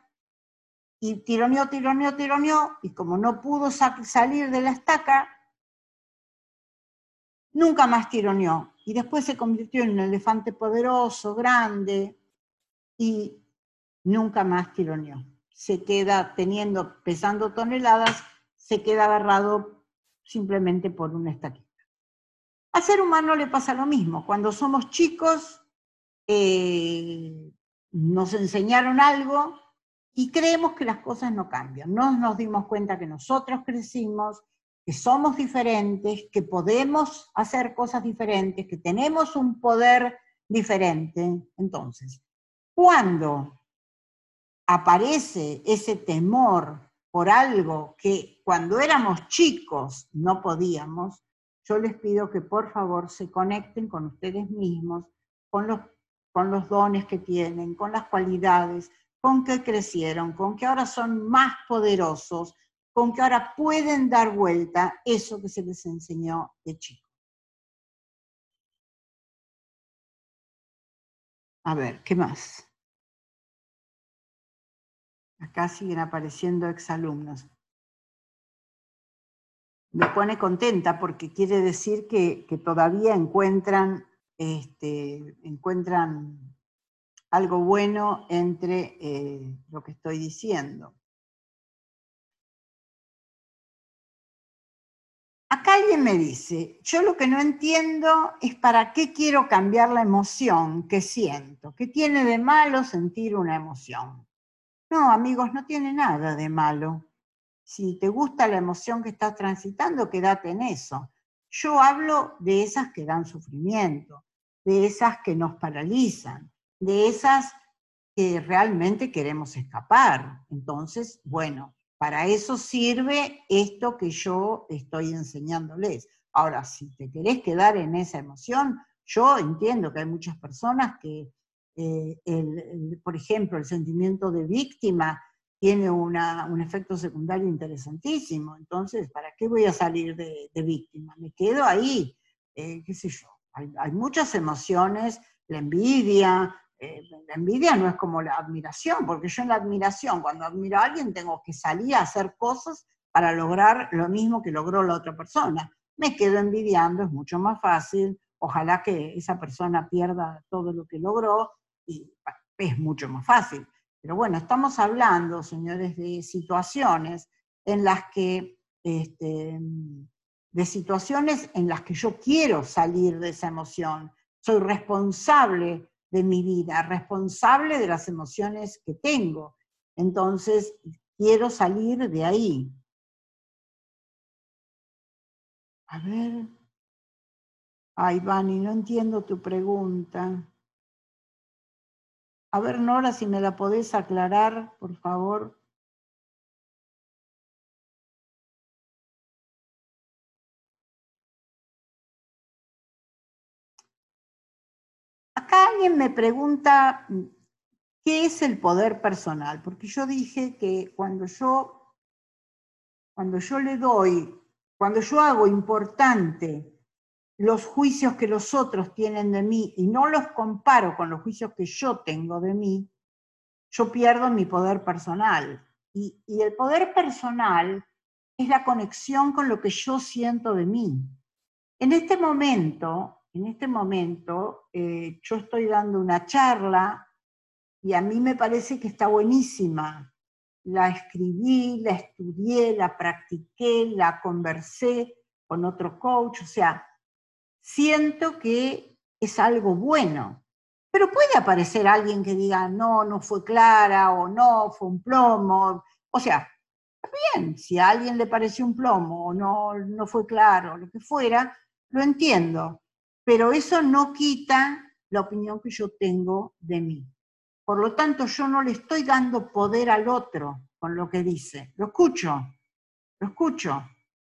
y tironeó, tironeó, tironeó, y como no pudo salir de la estaca, nunca más tironeó. Y después se convirtió en un elefante poderoso, grande, y nunca más tironeó. Se queda teniendo, pesando toneladas, se queda agarrado simplemente por una estaquita. Al ser humano le pasa lo mismo. Cuando somos chicos, eh, nos enseñaron algo y creemos que las cosas no cambian. No nos dimos cuenta que nosotros crecimos, que somos diferentes, que podemos hacer cosas diferentes, que tenemos un poder diferente. Entonces, cuando aparece ese temor por algo que cuando éramos chicos no podíamos, yo les pido que por favor se conecten con ustedes mismos, con los, dones que tienen, con las cualidades, con que crecieron, con que ahora son más poderosos, con que ahora pueden dar vuelta eso que se les enseñó de chico. A ver, ¿qué más? Acá siguen apareciendo exalumnos me pone contenta porque quiere decir que, todavía encuentran, este, encuentran algo bueno entre eh, lo que estoy diciendo. Acá alguien me dice, yo lo que no entiendo es para qué quiero cambiar la emoción que siento. ¿Qué tiene de malo sentir una emoción? No, amigos, no tiene nada de malo. Si te gusta la emoción que estás transitando, quédate en eso. Yo hablo de esas que dan sufrimiento, de esas que nos paralizan, de esas que realmente queremos escapar. Entonces, bueno, para eso sirve esto que yo estoy enseñándoles. Ahora, si te querés quedar en esa emoción, yo entiendo que hay muchas personas que, eh, por ejemplo, el sentimiento de víctima tiene un efecto secundario interesantísimo. Entonces, ¿para qué voy a salir de, víctima? Me quedo ahí, eh, qué sé yo. Hay, muchas emociones, la envidia. Eh, la envidia no es como la admiración, porque yo en la admiración, cuando admiro a alguien, tengo que salir a hacer cosas para lograr lo mismo que logró la otra persona. Me quedo envidiando, es mucho más fácil. Ojalá que esa persona pierda todo lo que logró y es mucho más fácil pero bueno, estamos hablando, señores, de situaciones en las que, este, de situaciones en las que yo quiero salir de esa emoción. Soy responsable de mi vida, responsable de las emociones que tengo. Entonces, quiero salir de ahí. A ver. Ay, Vani, no entiendo tu pregunta. A ver, Nora, si me la podés aclarar, por favor. Acá alguien me pregunta qué es el poder personal, porque yo dije que cuando yo, cuando yo le doy, cuando yo hago importante los juicios que los otros tienen de mí y no los comparo con los juicios que yo tengo de mí, yo pierdo mi poder personal. Y, el poder personal es la conexión con lo que yo siento de mí. En este momento, en este momento, eh, yo estoy dando una charla y a mí me parece que está buenísima. La escribí, la estudié, la practiqué, la conversé con otro coach, o sea, siento que es algo bueno. Pero puede aparecer alguien que diga, no, no fue clara, o no, fue un plomo, O sea, bien, si a alguien le pareció un plomo o no, no fue claro, lo que fuera, lo entiendo, pero eso no quita la opinión que yo tengo de mí. Por lo tanto, yo no le estoy dando poder al otro con lo que dice. Lo escucho, lo escucho,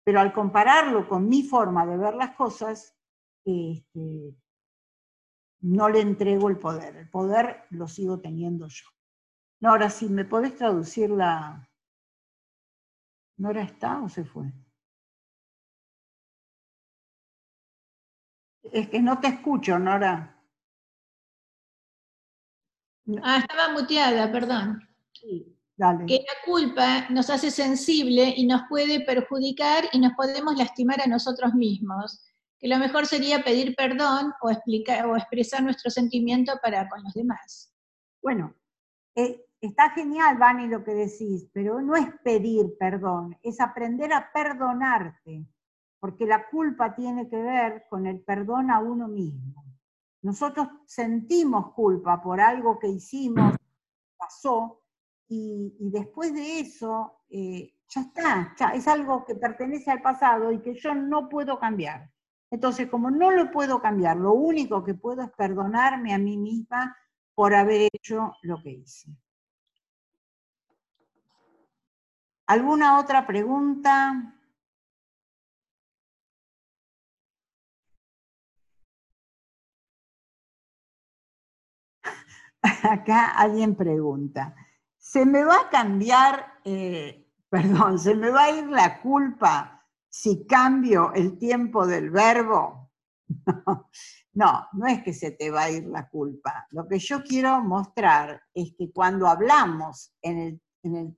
pero al compararlo con mi forma de ver las cosas, este, no le entrego el poder. El poder lo sigo teniendo yo. No, ahora sí, ¿me podés traducir la... ¿Nora está o se fue? Es que no te escucho, Nora.
Ah, estaba muteada, perdón.
Sí, dale.
Que la culpa nos hace sensible y nos puede perjudicar y nos podemos lastimar a nosotros mismos. Que lo mejor sería pedir perdón o, explicar, o expresar nuestro sentimiento para con los demás.
Bueno, eh, está genial, Vani, lo que decís, pero no es pedir perdón, es aprender a perdonarte, porque la culpa tiene que ver con el perdón a uno mismo. Nosotros sentimos culpa por algo que hicimos, pasó, y, después de eso, eh, ya está, ya es algo que pertenece al pasado y que yo no puedo cambiar. Entonces, como no lo puedo cambiar, lo único que puedo es perdonarme a mí misma por haber hecho lo que hice. ¿Alguna otra pregunta? Acá alguien pregunta, ¿se me va a cambiar, eh, perdón, se me va a ir la culpa si cambio el tiempo del verbo? No, no, es que se te va a ir la culpa. Lo que yo quiero mostrar es que cuando hablamos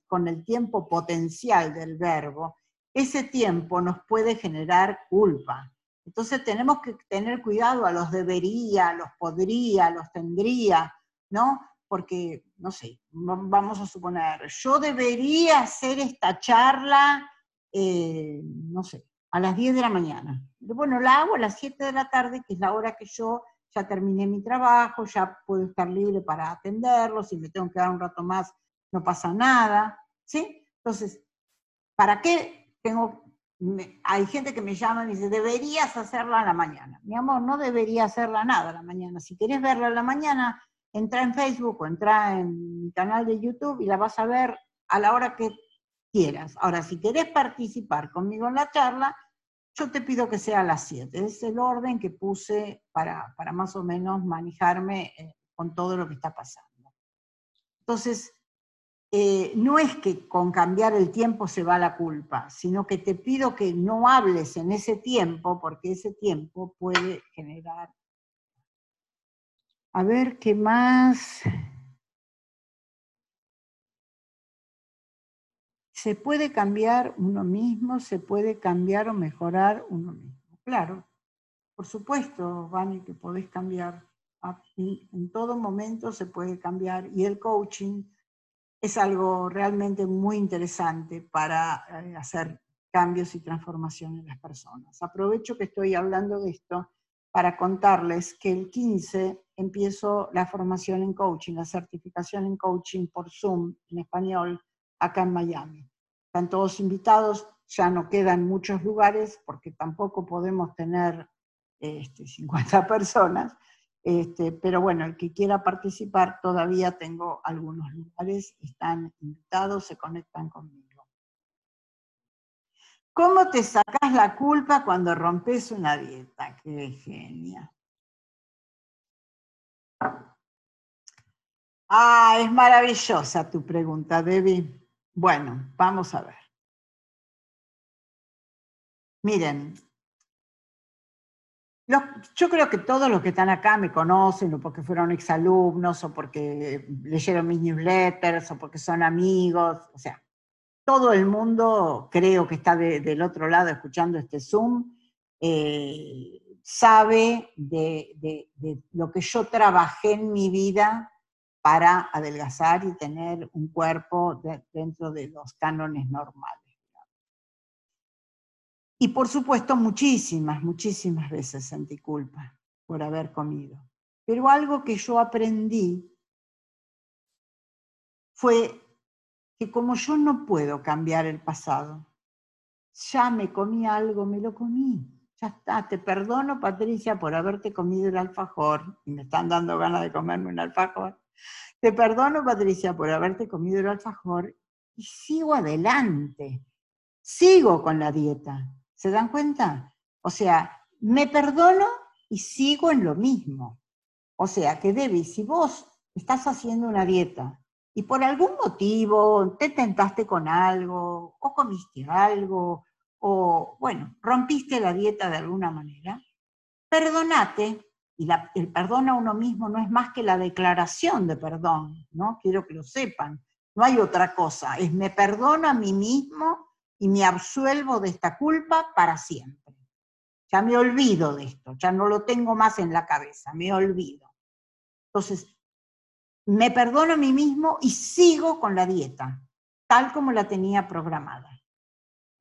con el tiempo potencial del verbo, ese tiempo nos puede generar culpa. Entonces tenemos que tener cuidado a los debería, los podría, los tendría, ¿no? Porque, no sé, vamos a suponer, yo debería hacer esta charla, eh, no sé, a las 10 de la mañana. Bueno, la hago a las 7 de la tarde, que es la hora que yo ya terminé mi trabajo, ya puedo estar libre para atenderlo, si me tengo que dar un rato más, no pasa nada, ¿sí? Entonces, ¿para qué tengo hay gente que me llama y me dice, deberías hacerla a la mañana. Mi amor, no debería hacerla nada a la mañana. Si querés verla a la mañana, entra en Facebook o entra en mi canal de YouTube y la vas a ver a la hora que Ahora, si querés participar conmigo en la charla, yo te pido que sea a las 7. Es el orden que puse para, para más o menos manejarme eh, con todo lo que está pasando. Entonces, eh, no es que con cambiar el tiempo se va la culpa, sino que te pido que no hables en ese tiempo, porque ese tiempo puede generar a ver, ¿qué más? Se puede cambiar uno mismo, se puede cambiar o mejorar uno mismo. Claro, por supuesto, Vani, que podés cambiar. En todo momento se puede cambiar. Y el coaching es algo realmente muy interesante para eh, hacer cambios y transformación en las personas. Aprovecho que estoy hablando de esto para contarles que el 15 empiezo la formación en coaching, la certificación en coaching por Zoom en español acá en Miami. Están todos invitados, ya no quedan muchos lugares porque tampoco podemos tener este, 50 personas, este, pero bueno, el que quiera participar todavía tengo algunos lugares, están invitados, se conectan conmigo. ¿Cómo te sacas la culpa cuando rompes una dieta? Qué genia. Ah, es maravillosa tu pregunta, Debbie. Bueno, vamos a ver. Miren, yo creo que todos los que están acá me conocen, o porque fueron exalumnos, o porque leyeron mis newsletters, o porque son amigos, o sea, todo el mundo, creo que está del otro lado escuchando este Zoom, eh, sabe de, lo que yo trabajé en mi vida para adelgazar y tener un cuerpo dentro de los cánones normales. Y por supuesto, muchísimas, muchísimas veces sentí culpa por haber comido. Pero algo que yo aprendí fue que como yo no puedo cambiar el pasado, ya me comí algo, me lo comí. Ya está, te perdono Patricia por haberte comido el alfajor, y me están dando ganas de comerme un alfajor. Te perdono Patricia por haberte comido el alfajor y sigo adelante, sigo con la dieta. ¿Se dan cuenta? O sea, me perdono y sigo en lo mismo. O sea, que Debbie, si vos estás haciendo una dieta y por algún motivo te tentaste con algo, o comiste algo, o bueno, rompiste la dieta de alguna manera, perdonate, y el perdón a uno mismo no es más que la declaración de perdón, ¿no? Quiero que lo sepan. No hay otra cosa, es me perdono a mí mismo y me absuelvo de esta culpa para siempre. Ya me olvido de esto, ya no lo tengo más en la cabeza, me olvido. Entonces, me perdono a mí mismo y sigo con la dieta, tal como la tenía programada.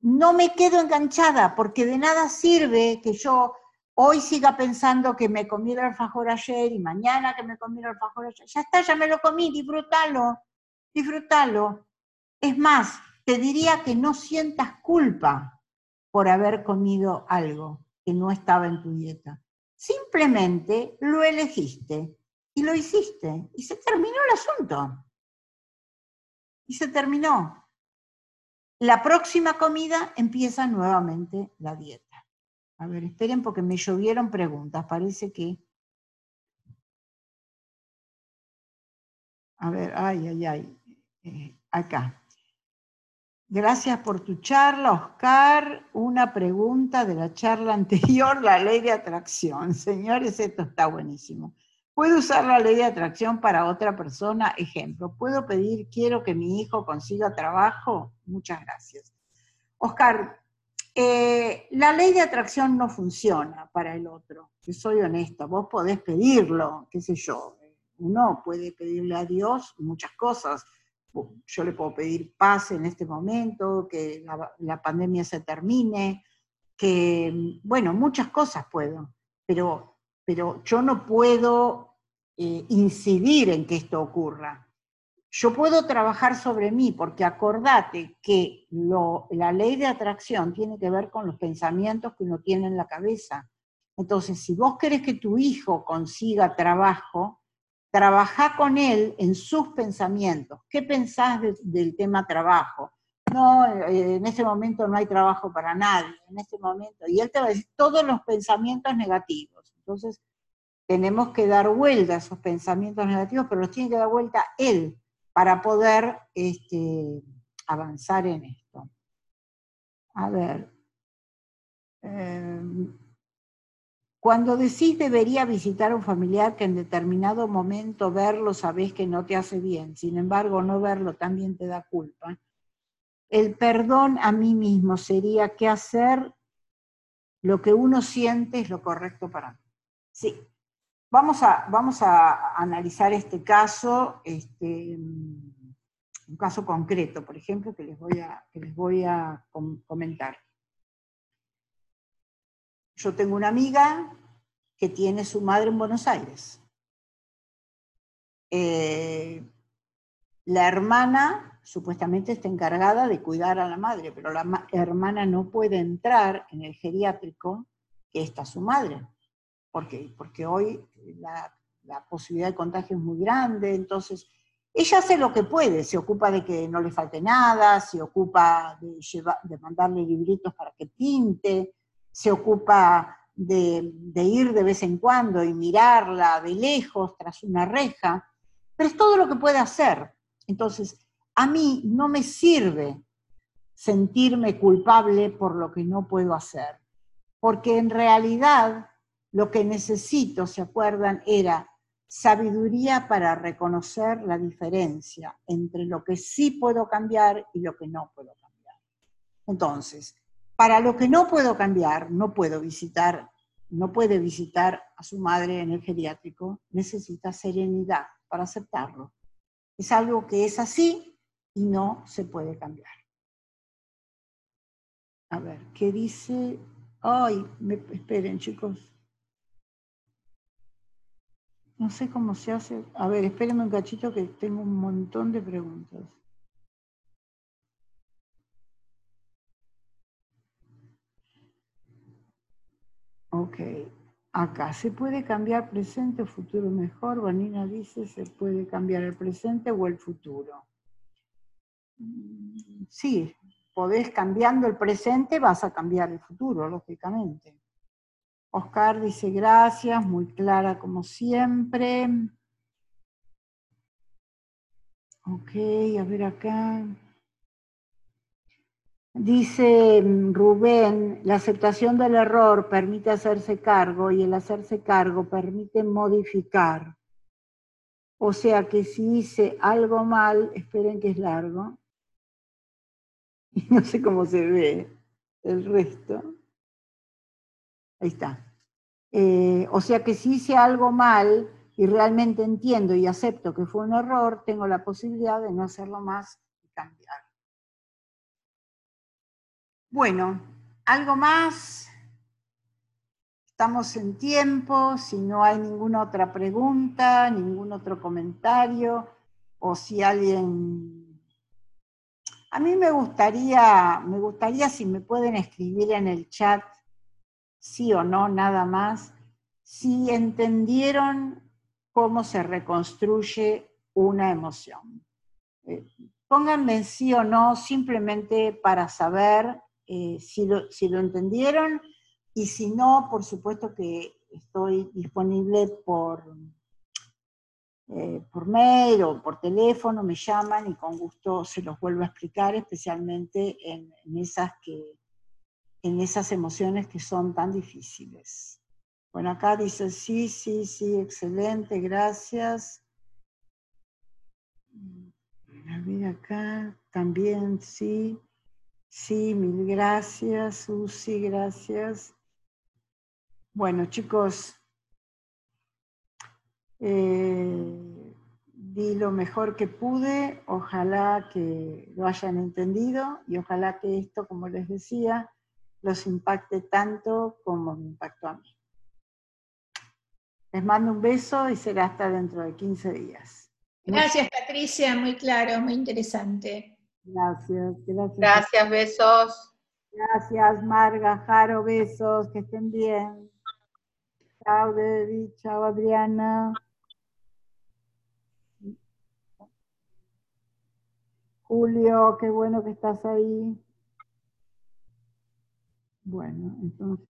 No me quedo enganchada porque de nada sirve que yo hoy siga pensando que me comí el alfajor ayer y mañana que me comí el alfajor ayer. Ya está, ya me lo comí, disfrútalo, disfrútalo. Es más, te diría que no sientas culpa por haber comido algo que no estaba en tu dieta. Simplemente lo elegiste y lo hiciste y se terminó el asunto. Y se terminó. La próxima comida empieza nuevamente la dieta. A ver, esperen porque me llovieron preguntas. Parece que... A ver, ay, ay, ay. Eh, acá. Gracias por tu charla, Oscar. Una pregunta de la charla anterior, la ley de atracción. Señores, esto está buenísimo. ¿Puedo usar la ley de atracción para otra persona? Ejemplo, ¿puedo pedir, quiero que mi hijo consiga trabajo? Muchas gracias. Oscar, eh, la ley de atracción no funciona para el otro. Soy honesta, vos podés pedirlo, qué sé yo. Uno puede pedirle a Dios muchas cosas. Yo le puedo pedir paz en este momento, que la, la pandemia se termine, que, bueno, muchas cosas puedo, pero pero yo no puedo eh, incidir en que esto ocurra. Yo puedo trabajar sobre mí, porque acordate que la ley de atracción tiene que ver con los pensamientos que uno tiene en la cabeza. Entonces, si vos querés que tu hijo consiga trabajo, trabaja con él en sus pensamientos. ¿Qué pensás del tema trabajo? No, eh, en este momento no hay trabajo para nadie, en este momento. Y él te va a decir todos los pensamientos negativos. Entonces, tenemos que dar vuelta a esos pensamientos negativos, pero los tiene que dar vuelta él para poder este, avanzar en esto. A ver. Em, cuando decís debería visitar a un familiar que en determinado momento verlo sabés que no te hace bien, sin embargo no verlo también te da culpa. El perdón a mí mismo sería que hacer lo que uno siente es lo correcto para mí. Sí. Vamos a, vamos a analizar este caso, este, un caso concreto, por ejemplo, que les voy a, que les voy a comentar. Yo tengo una amiga que tiene su madre en Buenos Aires. Eh, la hermana supuestamente está encargada de cuidar a la madre, pero la hermana no puede entrar en el geriátrico que está su madre. ¿Por qué? Porque hoy la, posibilidad de contagio es muy grande, entonces ella hace lo que puede, se ocupa de que no le falte nada, se ocupa de, de mandarle libritos para que pinte, se ocupa de, de, ir de vez en cuando y mirarla de lejos tras una reja, pero es todo lo que puede hacer. Entonces, a mí no me sirve sentirme culpable por lo que no puedo hacer, porque en realidad lo que necesito, ¿se acuerdan? Era sabiduría para reconocer la diferencia entre lo que sí puedo cambiar y lo que no puedo cambiar. Entonces, para lo que no puedo cambiar, no puedo visitar, no puede visitar a su madre en el geriátrico, necesita serenidad para aceptarlo. Es algo que es así y no se puede cambiar. A ver, ¿qué dice? Ay, esperen chicos. No sé cómo se hace. A ver, espérenme un cachito que tengo un montón de preguntas. Ok. Acá, ¿se puede cambiar presente o futuro mejor? Vanina dice, ¿se puede cambiar el presente o el futuro? Mm, sí, podés cambiando el presente, vas a cambiar el futuro, lógicamente. Oscar dice gracias, muy clara como siempre. Ok, a ver acá. Dice Rubén, la aceptación del error permite hacerse cargo y el hacerse cargo permite modificar. O sea que si hice algo mal, esperen que es largo, no sé cómo se ve el resto. Ahí está. Eh, o sea que si hice algo mal y realmente entiendo y acepto que fue un error, tengo la posibilidad de no hacerlo más y cambiar. Bueno, algo más. Estamos en tiempo, si no hay ninguna otra pregunta, ningún otro comentario, o si alguien... A mí me gustaría, me gustaría si me pueden escribir en el chat sí o no, nada más, si entendieron cómo se reconstruye una emoción. Eh, pónganme sí o no simplemente para saber eh, si, lo, entendieron y si no, por supuesto que estoy disponible por, eh, por mail o por teléfono, me llaman y con gusto se los vuelvo a explicar, especialmente en esas que en esas emociones que son tan difíciles. Bueno, acá dice, sí, sí, sí, excelente, gracias. A ver acá, también, sí, sí, mil gracias, Susi, gracias. Bueno, chicos, eh, di lo mejor que pude, ojalá que lo hayan entendido y ojalá que esto, como les decía, los impacte tanto como me impactó a mí. Les mando un beso y será hasta dentro de 15 días.
Gracias, Patricia, muy claro, muy interesante.
Gracias, gracias.
Gracias, besos.
Gracias, Marga, Jaro, besos, que estén bien. Chao, Debbie, chao, Adriana. Julio, qué bueno que estás ahí. Bueno, entonces,